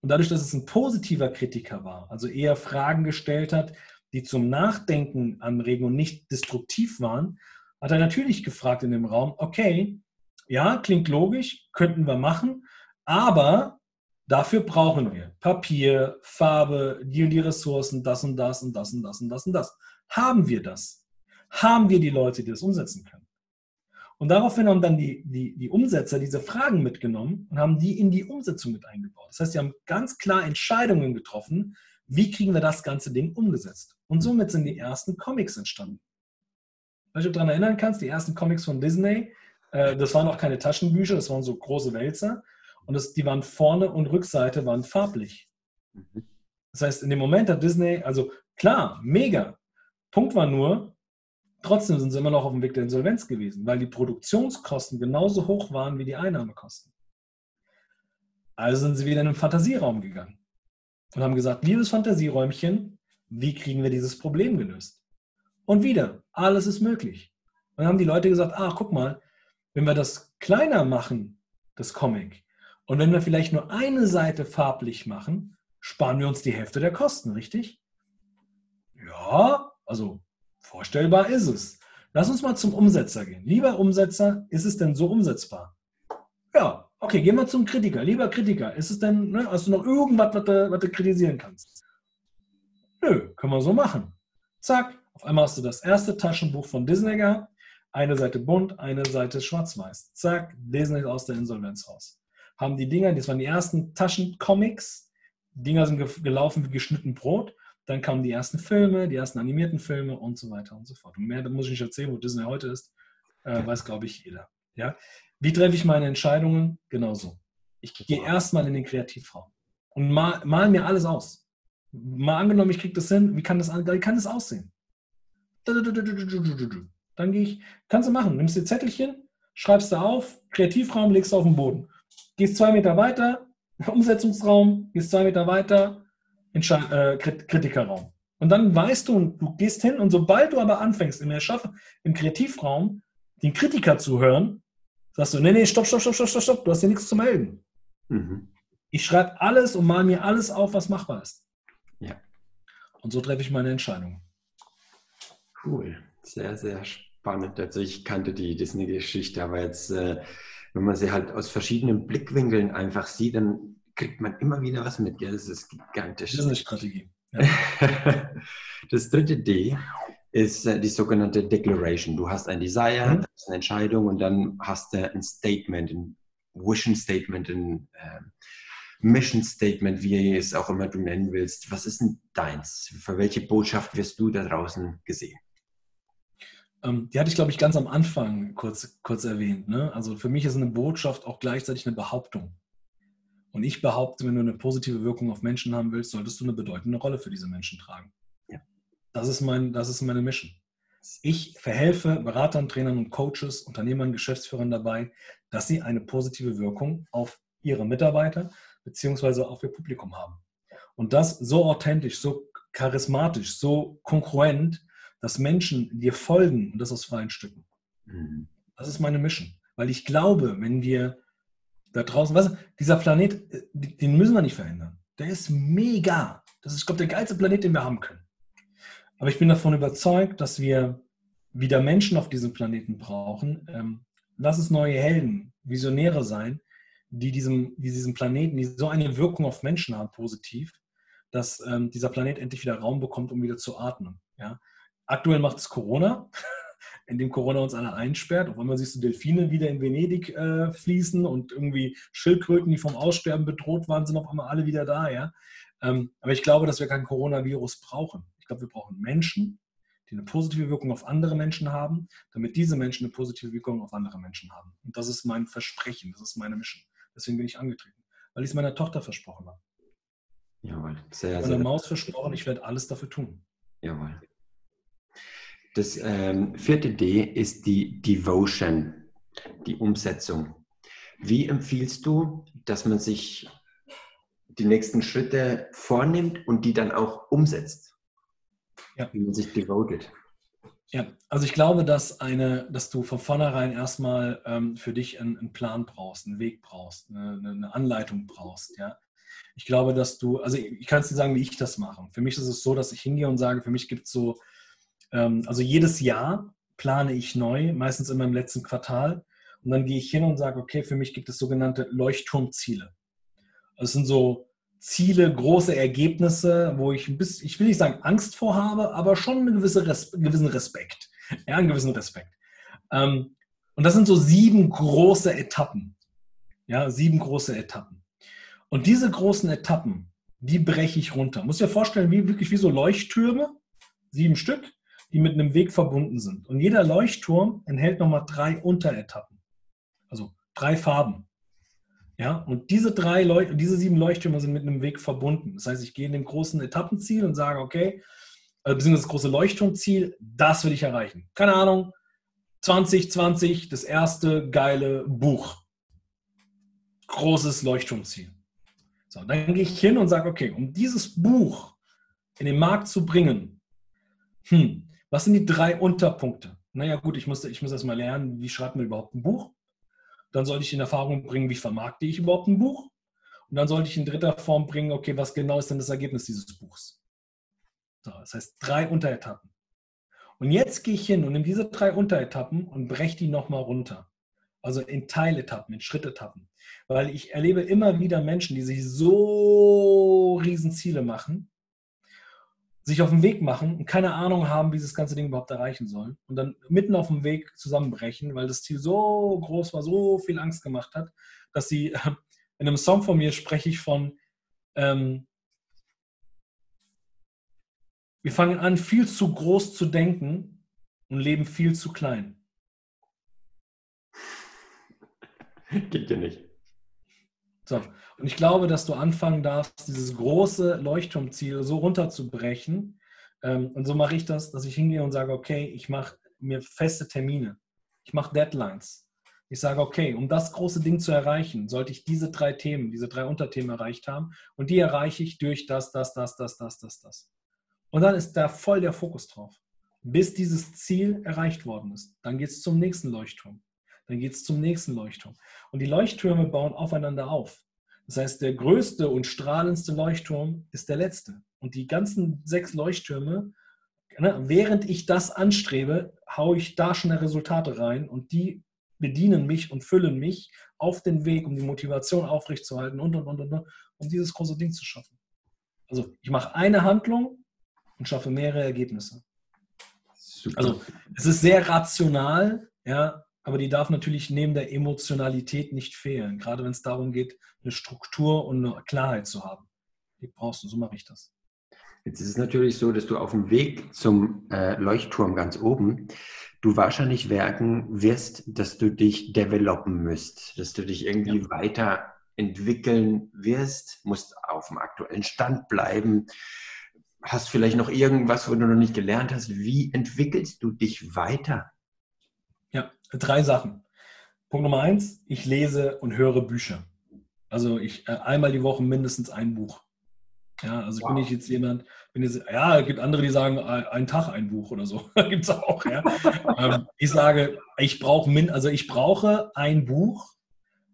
Und dadurch, dass es ein positiver Kritiker war, also eher Fragen gestellt hat, die zum Nachdenken anregen und nicht destruktiv waren, hat er natürlich gefragt in dem Raum, okay, ja, klingt logisch, könnten wir machen, aber dafür brauchen wir Papier, Farbe, die und die Ressourcen, das und das und das und das und das und das. Haben wir das? Haben wir die Leute, die das umsetzen können? Und daraufhin haben dann die, die, die Umsetzer diese Fragen mitgenommen und haben die in die Umsetzung mit eingebaut. Das heißt, sie haben ganz klar Entscheidungen getroffen, wie kriegen wir das ganze Ding umgesetzt. Und somit sind die ersten Comics entstanden. Wenn du dich daran erinnern kannst, die ersten Comics von Disney, äh, das waren auch keine Taschenbücher, das waren so große Wälzer. Und das, die waren vorne und Rückseite waren farblich. Mhm. Das heißt, in dem Moment hat Disney, also klar, mega. Punkt war nur, Trotzdem sind sie immer noch auf dem Weg der Insolvenz gewesen, weil die Produktionskosten genauso hoch waren wie die Einnahmekosten. Also sind sie wieder in den Fantasieraum gegangen und haben gesagt, liebes Fantasieräumchen, wie kriegen wir dieses Problem gelöst? Und wieder, alles ist möglich. Und dann haben die Leute gesagt, ach, guck mal, wenn wir das kleiner machen, das Comic, und wenn wir vielleicht nur eine Seite farblich machen, sparen wir uns die Hälfte der Kosten, richtig? Ja, also Vorstellbar ist es. Lass uns mal zum Umsetzer gehen. Lieber Umsetzer, ist es denn so umsetzbar? Ja, Okay, gehen wir zum Kritiker. Lieber Kritiker, ist es denn, ne, hast du noch irgendwas, was du, was du kritisieren kannst? Nö, können wir so machen. Zack, auf einmal hast du das erste Taschenbuch von Disney gehabt. Eine Seite bunt, eine Seite schwarz-weiß. Zack, Disney aus der Insolvenz raus. Haben die Dinger, das waren die ersten Taschencomics. Die Dinger sind ge- gelaufen wie geschnitten Brot. Dann kamen die ersten Filme, die ersten animierten Filme und so weiter und so fort. Und mehr da muss ich nicht erzählen, wo Disney heute ist, äh, weiß, glaube ich, jeder. Ja? Wie treffe ich meine Entscheidungen? Genauso. Ich gehe erstmal in den Kreativraum und mal, mal mir alles aus. Mal angenommen, ich kriege das hin, wie kann das, wie kann das aussehen? Dann gehe ich, kannst du machen, nimmst dir Zettelchen, schreibst du auf, Kreativraum, legst du auf den Boden. Gehst zwei Meter weiter, Umsetzungsraum, gehst zwei Meter weiter, äh, Krit- Kritikerraum. Und dann weißt du, und du gehst hin und sobald du aber anfängst, im Erschaffen, im Kreativraum, den Kritiker zu hören, sagst du, nee, nee, stopp, stopp, stopp, stopp, stopp, stopp, du hast hier nichts zu melden. Mhm. Ich schreibe alles und mal mir alles auf, was machbar ist. Ja. Und so treffe ich meine Entscheidung. Cool, sehr, sehr spannend. Also ich kannte die Disney-Geschichte, aber jetzt, äh, wenn man sie halt aus verschiedenen Blickwinkeln einfach sieht, dann kriegt man immer wieder was mit. Ja, das ist gigantisch. Das ist eine Strategie. Das dritte D ist äh, die sogenannte Declaration. Du hast ein Desire, Mhm. eine Entscheidung und dann hast du ein Statement, ein Vision Statement, ein äh, Mission Statement, wie es auch immer du nennen willst. Was ist denn deins? Für welche Botschaft wirst du da draußen gesehen? Ähm, die hatte ich, glaube ich, ganz am Anfang kurz, kurz erwähnt. Ne? Also für mich ist eine Botschaft auch gleichzeitig eine Behauptung. Und ich behaupte, wenn du eine positive Wirkung auf Menschen haben willst, solltest du eine bedeutende Rolle für diese Menschen tragen. Ja. Das ist, mein, das ist meine Mission. Ich verhelfe Beratern, Trainern und Coaches, Unternehmern, Geschäftsführern dabei, dass sie eine positive Wirkung auf ihre Mitarbeiter bzw. auf ihr Publikum haben. Und das so authentisch, so charismatisch, so konkurrent, dass Menschen dir folgen und das aus freien Stücken. Mhm. Das ist meine Mission. Weil ich glaube, wenn wir da draußen, weißt du, dieser Planet, äh, den müssen wir nicht verändern. Der ist mega. Das ist, ich glaube, der geilste Planet, den wir haben können. Aber ich bin davon überzeugt, dass wir wieder Menschen auf diesem Planeten brauchen. Ähm, lass es neue Helden, Visionäre sein, die diesem, die diesem Planeten, die so eine Wirkung auf Menschen haben, positiv, dass ähm, dieser Planet endlich wieder Raum bekommt, um wieder zu atmen. Ja? Aktuell macht es Corona, indem Corona uns alle einsperrt. Auf einmal siehst du Delfine wieder in Venedig äh, fließen und irgendwie Schildkröten, die vom Aussterben bedroht waren, sind auf einmal alle wieder da. Ja? Ähm, aber ich glaube, dass wir kein Coronavirus brauchen. Ich glaube, wir brauchen Menschen, die eine positive Wirkung auf andere Menschen haben, damit diese Menschen eine positive Wirkung auf andere Menschen haben. Und das ist mein Versprechen, das ist meine Mission. Deswegen bin ich angetreten, weil ich es meiner Tochter versprochen habe. Jawohl, sehr, Meiner sehr. Maus versprochen, ich werde alles dafür tun. Jawohl. Das ähm, vierte D ist die Devotion, die Umsetzung. Wie empfiehlst du, dass man sich die nächsten Schritte vornimmt und die dann auch umsetzt? Ja. Wie man sich devotet. Ja, also ich glaube, dass, eine, dass du von vornherein erstmal ähm, für dich einen, einen Plan brauchst, einen Weg brauchst, eine, eine Anleitung brauchst. Ja? Ich glaube, dass du, also ich, ich kann es dir sagen, wie ich das mache. Für mich ist es so, dass ich hingehe und sage, für mich gibt es so, also jedes Jahr plane ich neu, meistens immer im letzten Quartal. Und dann gehe ich hin und sage, okay, für mich gibt es sogenannte Leuchtturmziele. Das sind so Ziele, große Ergebnisse, wo ich ein bisschen, ich will nicht sagen Angst vor habe, aber schon einen gewisse Res gewissen Respekt. Ja, einen gewissen Respekt. Ähm, und das sind so sieben große Etappen. Ja, sieben große Etappen. Und diese großen Etappen, die breche ich runter. Muss dir vorstellen, wie wirklich wie so Leuchttürme, sieben Stück, die mit einem Weg verbunden sind. Und jeder Leuchtturm enthält nochmal drei Unteretappen. Also drei Farben. Ja, und diese drei Leuch diese sieben Leuchttürme sind mit einem Weg verbunden. Das heißt, ich gehe in dem großen Etappenziel und sage, okay, äh, beziehungsweise das große Leuchtturmziel, das will ich erreichen. Keine Ahnung, 2020, das erste geile Buch. Großes Leuchtturmziel. So, dann gehe ich hin und sage, okay, um dieses Buch in den Markt zu bringen, hm, was sind die drei Unterpunkte? Naja, gut, ich muss, ich muss erst mal lernen, wie schreibt man überhaupt ein Buch? Dann sollte ich in Erfahrung bringen, wie vermarkte ich überhaupt ein Buch? Und dann sollte ich in dritter Form bringen, okay, was genau ist denn das Ergebnis dieses Buchs? So, das heißt drei Unteretappen. Und jetzt gehe ich hin und nehme diese drei Unteretappen und breche die nochmal runter. Also in Teiletappen, in Schrittetappen. Weil ich erlebe immer wieder Menschen, die sich so riesen Ziele machen, sich auf den Weg machen und keine Ahnung haben, wie sie das ganze Ding überhaupt erreichen sollen. Und dann mitten auf dem Weg zusammenbrechen, weil das Ziel so groß war, so viel Angst gemacht hat, dass sie, in einem Song von mir spreche ich von, ähm, wir fangen an, viel zu groß zu denken und leben viel zu klein. Geht ja nicht. So. Und ich glaube, dass du anfangen darfst, dieses große Leuchtturmziel so runterzubrechen. Ähm, und so mache ich das, dass ich hingehe und sage, okay, ich mache mir feste Termine. Ich mache Deadlines. Ich sage, okay, um das große Ding zu erreichen, sollte ich diese drei Themen, diese drei Unterthemen erreicht haben. Und die erreiche ich durch das, das, das, das, das, das, das. Und dann ist da voll der Fokus drauf. Bis dieses Ziel erreicht worden ist. Dann geht es zum nächsten Leuchtturm. Dann geht es zum nächsten Leuchtturm. Und die Leuchttürme bauen aufeinander auf. Das heißt, der größte und strahlendste Leuchtturm ist der letzte. Und die ganzen sechs Leuchttürme, ne, während ich das anstrebe, haue ich da schnell Resultate rein und die bedienen mich und füllen mich auf den Weg, um die Motivation aufrechtzuerhalten und, und, und, und, um dieses große Ding zu schaffen. Also ich mache eine Handlung und schaffe mehrere Ergebnisse. Super. Also es ist sehr rational, ja, aber die darf natürlich neben der Emotionalität nicht fehlen, gerade wenn es darum geht, eine Struktur und eine Klarheit zu haben. Die brauchst du, so mache ich das. Jetzt ist es natürlich so, dass du auf dem Weg zum äh, Leuchtturm ganz oben, du wahrscheinlich werken wirst, dass du dich developen müsst, dass du dich irgendwie ja. weiterentwickeln wirst, musst auf dem aktuellen Stand bleiben, hast vielleicht noch irgendwas, wo du noch nicht gelernt hast. Wie entwickelst du dich weiter? Drei Sachen. Punkt Nummer eins, ich lese und höre Bücher. Also ich äh, einmal die Woche mindestens ein Buch. Ja, also ich wow. bin nicht jetzt jemand, bin jetzt, ja, es gibt andere, die sagen, ein Tag ein Buch oder so. gibt es auch, ja. ähm, ich sage, ich brauche also ich brauche ein Buch,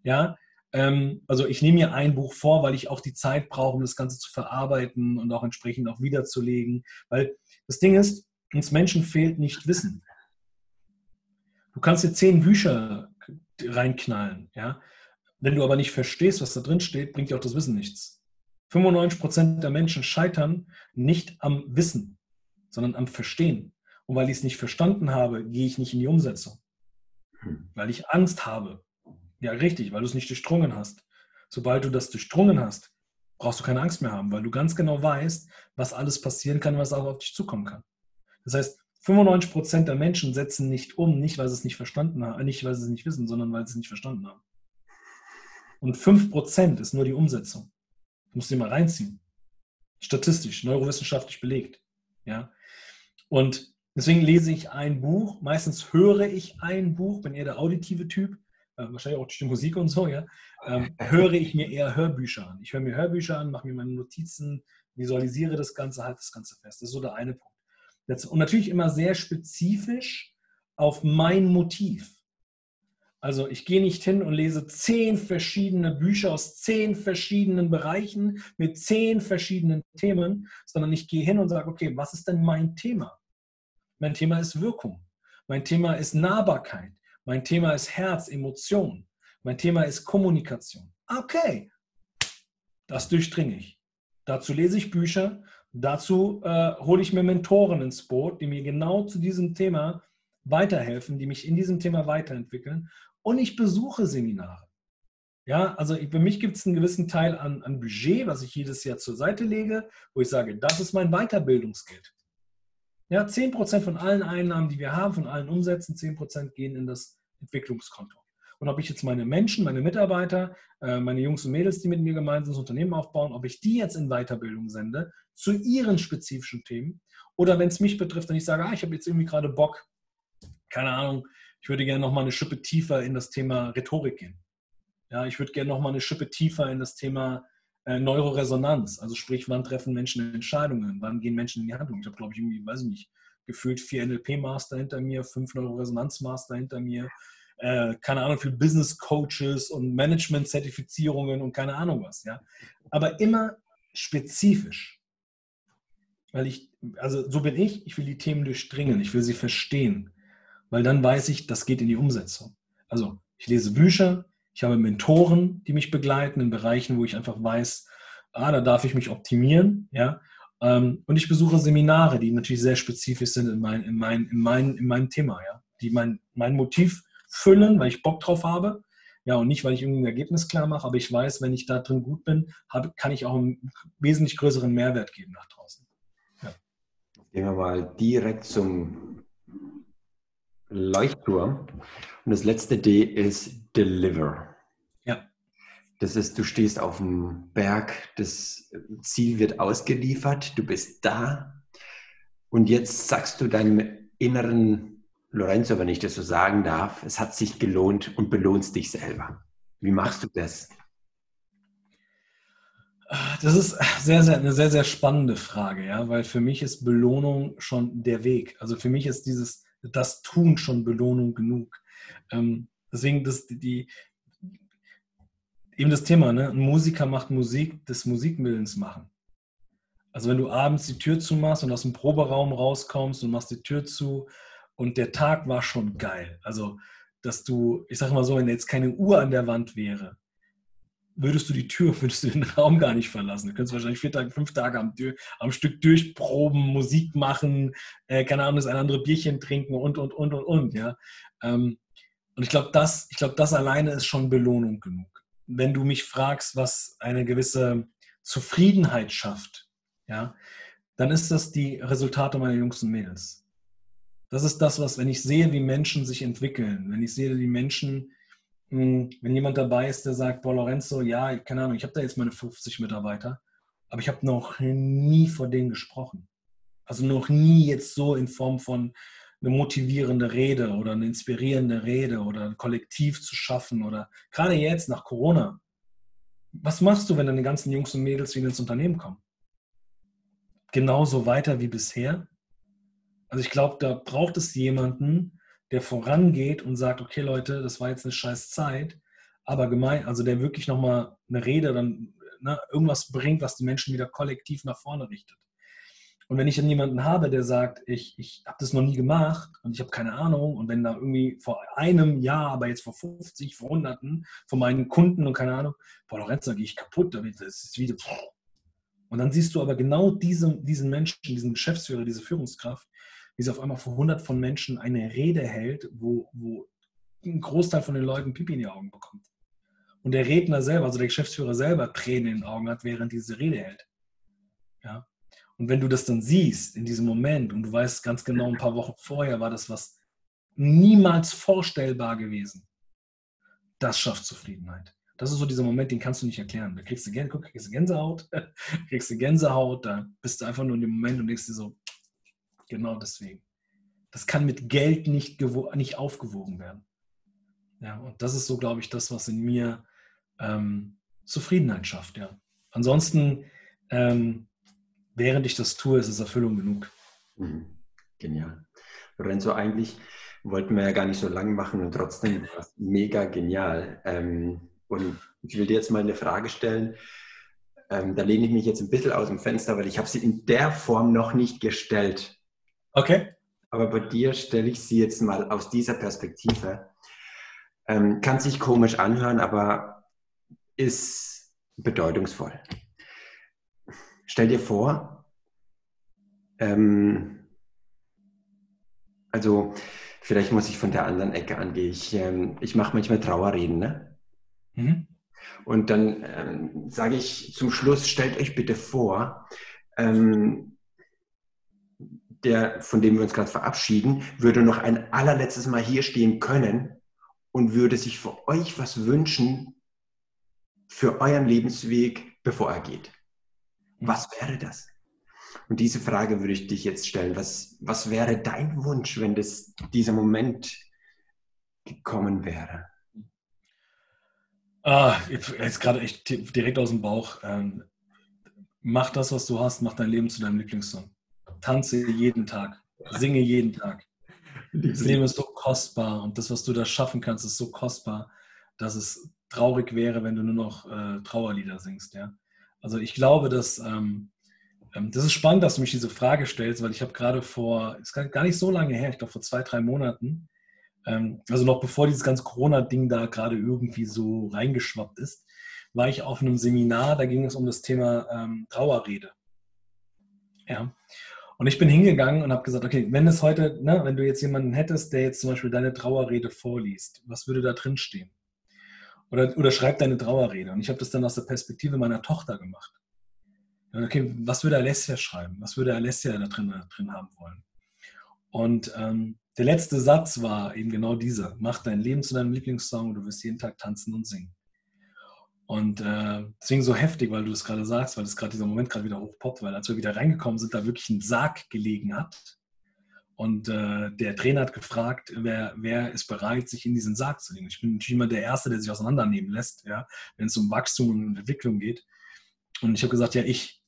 ja. Ähm, also ich nehme mir ein Buch vor, weil ich auch die Zeit brauche, um das Ganze zu verarbeiten und auch entsprechend auch wiederzulegen. Weil das Ding ist, uns Menschen fehlt nicht Wissen. Du kannst dir zehn Bücher reinknallen, ja. Wenn du aber nicht verstehst, was da drin steht, bringt dir auch das Wissen nichts. 95% der Menschen scheitern nicht am Wissen, sondern am Verstehen. Und weil ich es nicht verstanden habe, gehe ich nicht in die Umsetzung. Hm. Weil ich Angst habe. Ja, richtig, weil du es nicht durchdrungen hast. Sobald du das durchdrungen hast, brauchst du keine Angst mehr haben, weil du ganz genau weißt, was alles passieren kann, was auch auf dich zukommen kann. Das heißt, 95 Prozent der Menschen setzen nicht um, nicht weil sie es nicht verstanden haben, nicht weil sie es nicht wissen, sondern weil sie es nicht verstanden haben. Und 5 Prozent ist nur die Umsetzung. Du musst dir mal reinziehen. Statistisch, neurowissenschaftlich belegt. Ja? Und deswegen lese ich ein Buch, meistens höre ich ein Buch, bin eher der auditive Typ, äh, wahrscheinlich auch durch die Musik und so, ja, ähm, höre ich mir eher Hörbücher an. Ich höre mir Hörbücher an, mache mir meine Notizen, visualisiere das Ganze, halte das Ganze fest. Das ist so der eine Punkt. Und natürlich immer sehr spezifisch auf mein Motiv. Also ich gehe nicht hin und lese zehn verschiedene Bücher aus zehn verschiedenen Bereichen mit zehn verschiedenen Themen, sondern ich gehe hin und sage, okay, was ist denn mein Thema? Mein Thema ist Wirkung. Mein Thema ist Nahbarkeit. Mein Thema ist Herz, Emotion. Mein Thema ist Kommunikation. Okay, das durchdringe ich. Dazu lese ich Bücher, Dazu äh, hole ich mir Mentoren ins Boot, die mir genau zu diesem Thema weiterhelfen, die mich in diesem Thema weiterentwickeln. Und ich besuche Seminare. Ja, also für mich gibt es einen gewissen Teil an, an Budget, was ich jedes Jahr zur Seite lege, wo ich sage, das ist mein Weiterbildungsgeld. Ja, 10% von allen Einnahmen, die wir haben, von allen Umsätzen, 10% gehen in das Entwicklungskonto. Und ob ich jetzt meine Menschen, meine Mitarbeiter, äh, meine Jungs und Mädels, die mit mir gemeinsam das Unternehmen aufbauen, ob ich die jetzt in Weiterbildung sende zu ihren spezifischen Themen oder wenn es mich betrifft, dann ich sage, ah, ich habe jetzt irgendwie gerade Bock, keine Ahnung, ich würde gerne noch mal eine Schippe tiefer in das Thema Rhetorik gehen. Ja, ich würde gerne noch mal eine Schippe tiefer in das Thema äh, Neuroresonanz, also sprich, wann treffen Menschen Entscheidungen, wann gehen Menschen in die Handlung. Ich habe, glaube ich, irgendwie, weiß ich nicht, gefühlt vier NLP-Master hinter mir, fünf Neuroresonanz-Master hinter mir, äh, keine Ahnung, für Business Coaches und Management-Zertifizierungen und keine Ahnung was, ja. Aber immer spezifisch. Weil ich, also so bin ich, ich will die Themen durchdringen, ich will sie verstehen. Weil dann weiß ich, das geht in die Umsetzung. Also, Ich lese Bücher, ich habe Mentoren, die mich begleiten in Bereichen, wo ich einfach weiß, ah, da darf ich mich optimieren, ja. Ähm, und ich besuche Seminare, die natürlich sehr spezifisch sind in, mein, in, mein, in, mein, in meinem Thema, ja, die mein, mein Motiv füllen, weil ich Bock drauf habe. Ja, und nicht, weil ich irgendein Ergebnis klar mache, aber ich weiß, wenn ich da drin gut bin, hab, kann ich auch einen wesentlich größeren Mehrwert geben nach draußen. Ja. Gehen wir mal direkt zum Leuchtturm. Und das letzte D ist Deliver. Ja. Das ist, du stehst auf dem Berg, das Ziel wird ausgeliefert, du bist da. Und jetzt sagst du deinem inneren Lorenzo, wenn ich das so sagen darf, es hat sich gelohnt und belohnst dich selber. Wie machst du das? Das ist sehr, sehr, eine sehr, sehr spannende Frage, ja, weil für mich ist Belohnung schon der Weg. Also für mich ist dieses, das Tun schon Belohnung genug. Ähm, deswegen das, die, eben das Thema, ne? ein Musiker macht Musik des Musikmillens machen. Also wenn du abends die Tür zumachst und aus dem Proberaum rauskommst und machst die Tür zu und der Tag war schon geil. Also, dass du, ich sage mal so, wenn jetzt keine Uhr an der Wand wäre, würdest du die Tür, würdest du den Raum gar nicht verlassen. Du könntest wahrscheinlich vier Tage, fünf Tage am, am Stück durchproben, Musik machen, äh, keine Ahnung, das ein andere Bierchen trinken und, und, und, und, und, ja. Ähm, und ich glaube, das, ich das alleine ist schon Belohnung genug. Wenn du mich fragst, was eine gewisse Zufriedenheit schafft, ja, dann ist das die Resultate meiner Jungs und Mädels. Das ist das, was, wenn ich sehe, wie Menschen sich entwickeln, wenn ich sehe, wie Menschen hm, wenn jemand dabei ist, der sagt, boah, Lorenzo, ja, keine Ahnung, ich habe da jetzt meine 50 Mitarbeiter, aber ich habe noch nie vor denen gesprochen. Also noch nie jetzt so in Form von eine motivierende Rede oder eine inspirierende Rede oder ein Kollektiv zu schaffen oder gerade jetzt nach Corona. Was machst du, wenn deine ganzen Jungs und Mädels wieder ins Unternehmen kommen? Genauso weiter wie bisher? Also ich glaube, da braucht es jemanden, der vorangeht und sagt, okay Leute, das war jetzt eine scheiß Zeit, aber gemein, also der wirklich nochmal eine Rede, dann ne, irgendwas bringt, was die Menschen wieder kollektiv nach vorne richtet. Und wenn ich dann jemanden habe, der sagt, ich, ich habe das noch nie gemacht und ich habe keine Ahnung, und wenn da irgendwie vor einem Jahr, aber jetzt vor 50, vor Hunderten von meinen Kunden und keine Ahnung, boah, Lorenzo, gehe ich kaputt, das ist wieder. Und dann siehst du aber genau diesen, diesen Menschen, diesen Geschäftsführer, diese Führungskraft, wie sie auf einmal vor hundert von Menschen eine Rede hält, wo, wo ein Großteil von den Leuten Pipi in die Augen bekommt. Und der Redner selber, also der Geschäftsführer selber, Tränen in den Augen hat, während diese Rede hält. Ja. Und wenn du das dann siehst in diesem Moment und du weißt ganz genau, ein paar Wochen vorher war das was niemals vorstellbar gewesen, das schafft Zufriedenheit. Das ist so dieser Moment, den kannst du nicht erklären. Da kriegst du, kriegst du Gänsehaut, kriegst du Gänsehaut, da bist du einfach nur in dem Moment und denkst dir so, Genau deswegen. Das kann mit Geld nicht, nicht aufgewogen werden. Ja, und das ist so, glaube ich, das, was in mir ähm, Zufriedenheit schafft. Ja. Ansonsten, ähm, während ich das tue, ist es Erfüllung genug. Mhm. Genial. Lorenzo, eigentlich wollten wir ja gar nicht so lang machen und trotzdem war es mega genial. Ähm, und ich will dir jetzt mal eine Frage stellen. Ähm, da lehne ich mich jetzt ein bisschen aus dem Fenster, weil ich habe sie in der Form noch nicht gestellt. Okay. Aber bei dir stelle ich sie jetzt mal aus dieser Perspektive. Ähm, kann sich komisch anhören, aber ist bedeutungsvoll. Stell dir vor, ähm, also vielleicht muss ich von der anderen Ecke angehen. Ich, ähm, ich mache manchmal Trauerreden, ne? Mhm. Und dann ähm, sage ich zum Schluss, stellt euch bitte vor, ähm, der, von dem wir uns gerade verabschieden, würde noch ein allerletztes Mal hier stehen können und würde sich für euch was wünschen für euren Lebensweg, bevor er geht. Was wäre das? Und diese Frage würde ich dich jetzt stellen. Was, was wäre dein Wunsch, wenn das, dieser Moment gekommen wäre? Ah, jetzt gerade echt direkt aus dem Bauch. Ähm, mach das, was du hast, mach dein Leben zu deinem Lieblingssong tanze jeden Tag, singe jeden Tag. Das Leben ist so kostbar und das, was du da schaffen kannst, ist so kostbar, dass es traurig wäre, wenn du nur noch äh, Trauerlieder singst. Ja? Also ich glaube, dass ähm, ähm, das ist spannend, dass du mich diese Frage stellst, weil ich habe gerade vor, ist gar nicht so lange her, ich glaube vor zwei, drei Monaten, ähm, also noch bevor dieses ganze Corona-Ding da gerade irgendwie so reingeschwappt ist, war ich auf einem Seminar, da ging es um das Thema ähm, Trauerrede. Ja. Und ich bin hingegangen und habe gesagt, okay, wenn es heute, ne, wenn du jetzt jemanden hättest, der jetzt zum Beispiel deine Trauerrede vorliest, was würde da drin stehen? Oder, oder schreib deine Trauerrede. Und ich habe das dann aus der Perspektive meiner Tochter gemacht. Okay, was würde Alessia schreiben? Was würde Alessia da drin, da drin haben wollen? Und ähm, der letzte Satz war eben genau dieser. Mach dein Leben zu deinem Lieblingssong und du wirst jeden Tag tanzen und singen. Und äh, deswegen so heftig, weil du es gerade sagst, weil es gerade dieser Moment gerade wieder hochpoppt, weil als wir wieder reingekommen sind, da wirklich ein Sarg gelegen hat. Und äh, der Trainer hat gefragt, wer, wer ist bereit, sich in diesen Sarg zu legen. Ich bin natürlich immer der Erste, der sich auseinandernehmen lässt, ja, wenn es um Wachstum und Entwicklung geht. Und ich habe gesagt, ja, ich.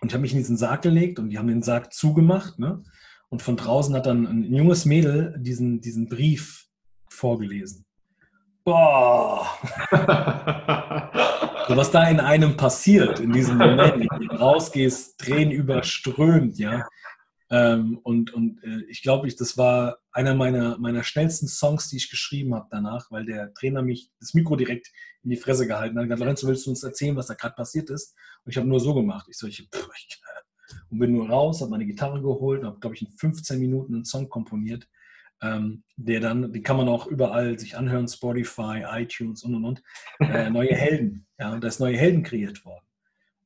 Und ich habe mich in diesen Sarg gelegt und die haben den Sarg zugemacht. Ne? Und von draußen hat dann ein junges Mädel diesen, diesen Brief vorgelesen. Boah! so, was da in einem passiert, in diesem Moment, wenn du rausgehst, Tränen überströmt, ja. Ähm, und und äh, ich glaube, ich, das war einer meiner, meiner schnellsten Songs, die ich geschrieben habe danach, weil der Trainer mich das Mikro direkt in die Fresse gehalten hat. Hat gesagt, Lorenzo, willst du uns erzählen, was da gerade passiert ist? Und ich habe nur so gemacht. Ich so, ich, pff, ich und bin nur raus, habe meine Gitarre geholt und habe, glaube ich, in 15 Minuten einen Song komponiert, ähm, der dann, den kann man auch überall sich anhören, Spotify, iTunes und und und. Äh, neue Helden, ja, und da ist neue Helden kreiert worden.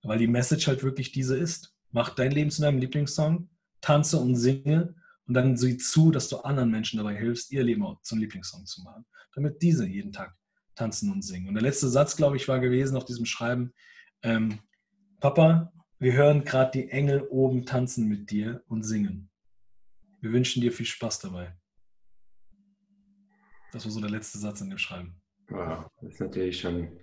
Weil die Message halt wirklich diese ist. Mach dein Leben zu deinem Lieblingssong, tanze und singe und dann sieh zu, dass du anderen Menschen dabei hilfst, ihr Leben zum Lieblingssong zu machen, damit diese jeden Tag tanzen und singen. Und der letzte Satz, glaube ich, war gewesen auf diesem Schreiben, ähm, Papa, wir hören gerade die Engel oben tanzen mit dir und singen. Wir wünschen dir viel Spaß dabei. Das war so der letzte Satz in dem Schreiben. Wow, das ist natürlich schon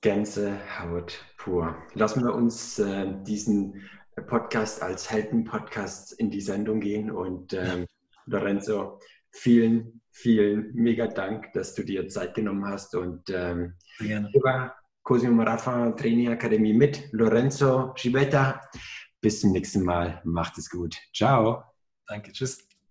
Gänsehaut pur. Lassen wir uns äh, diesen Podcast als Helden-Podcast in die Sendung gehen und ähm, Lorenzo, vielen, vielen mega Dank, dass du dir Zeit genommen hast und ähm, Gerne. Cosimo Rafa Training mit Lorenzo Gibetta. Bis zum nächsten Mal. Macht es gut. Ciao. Danke. Tschüss.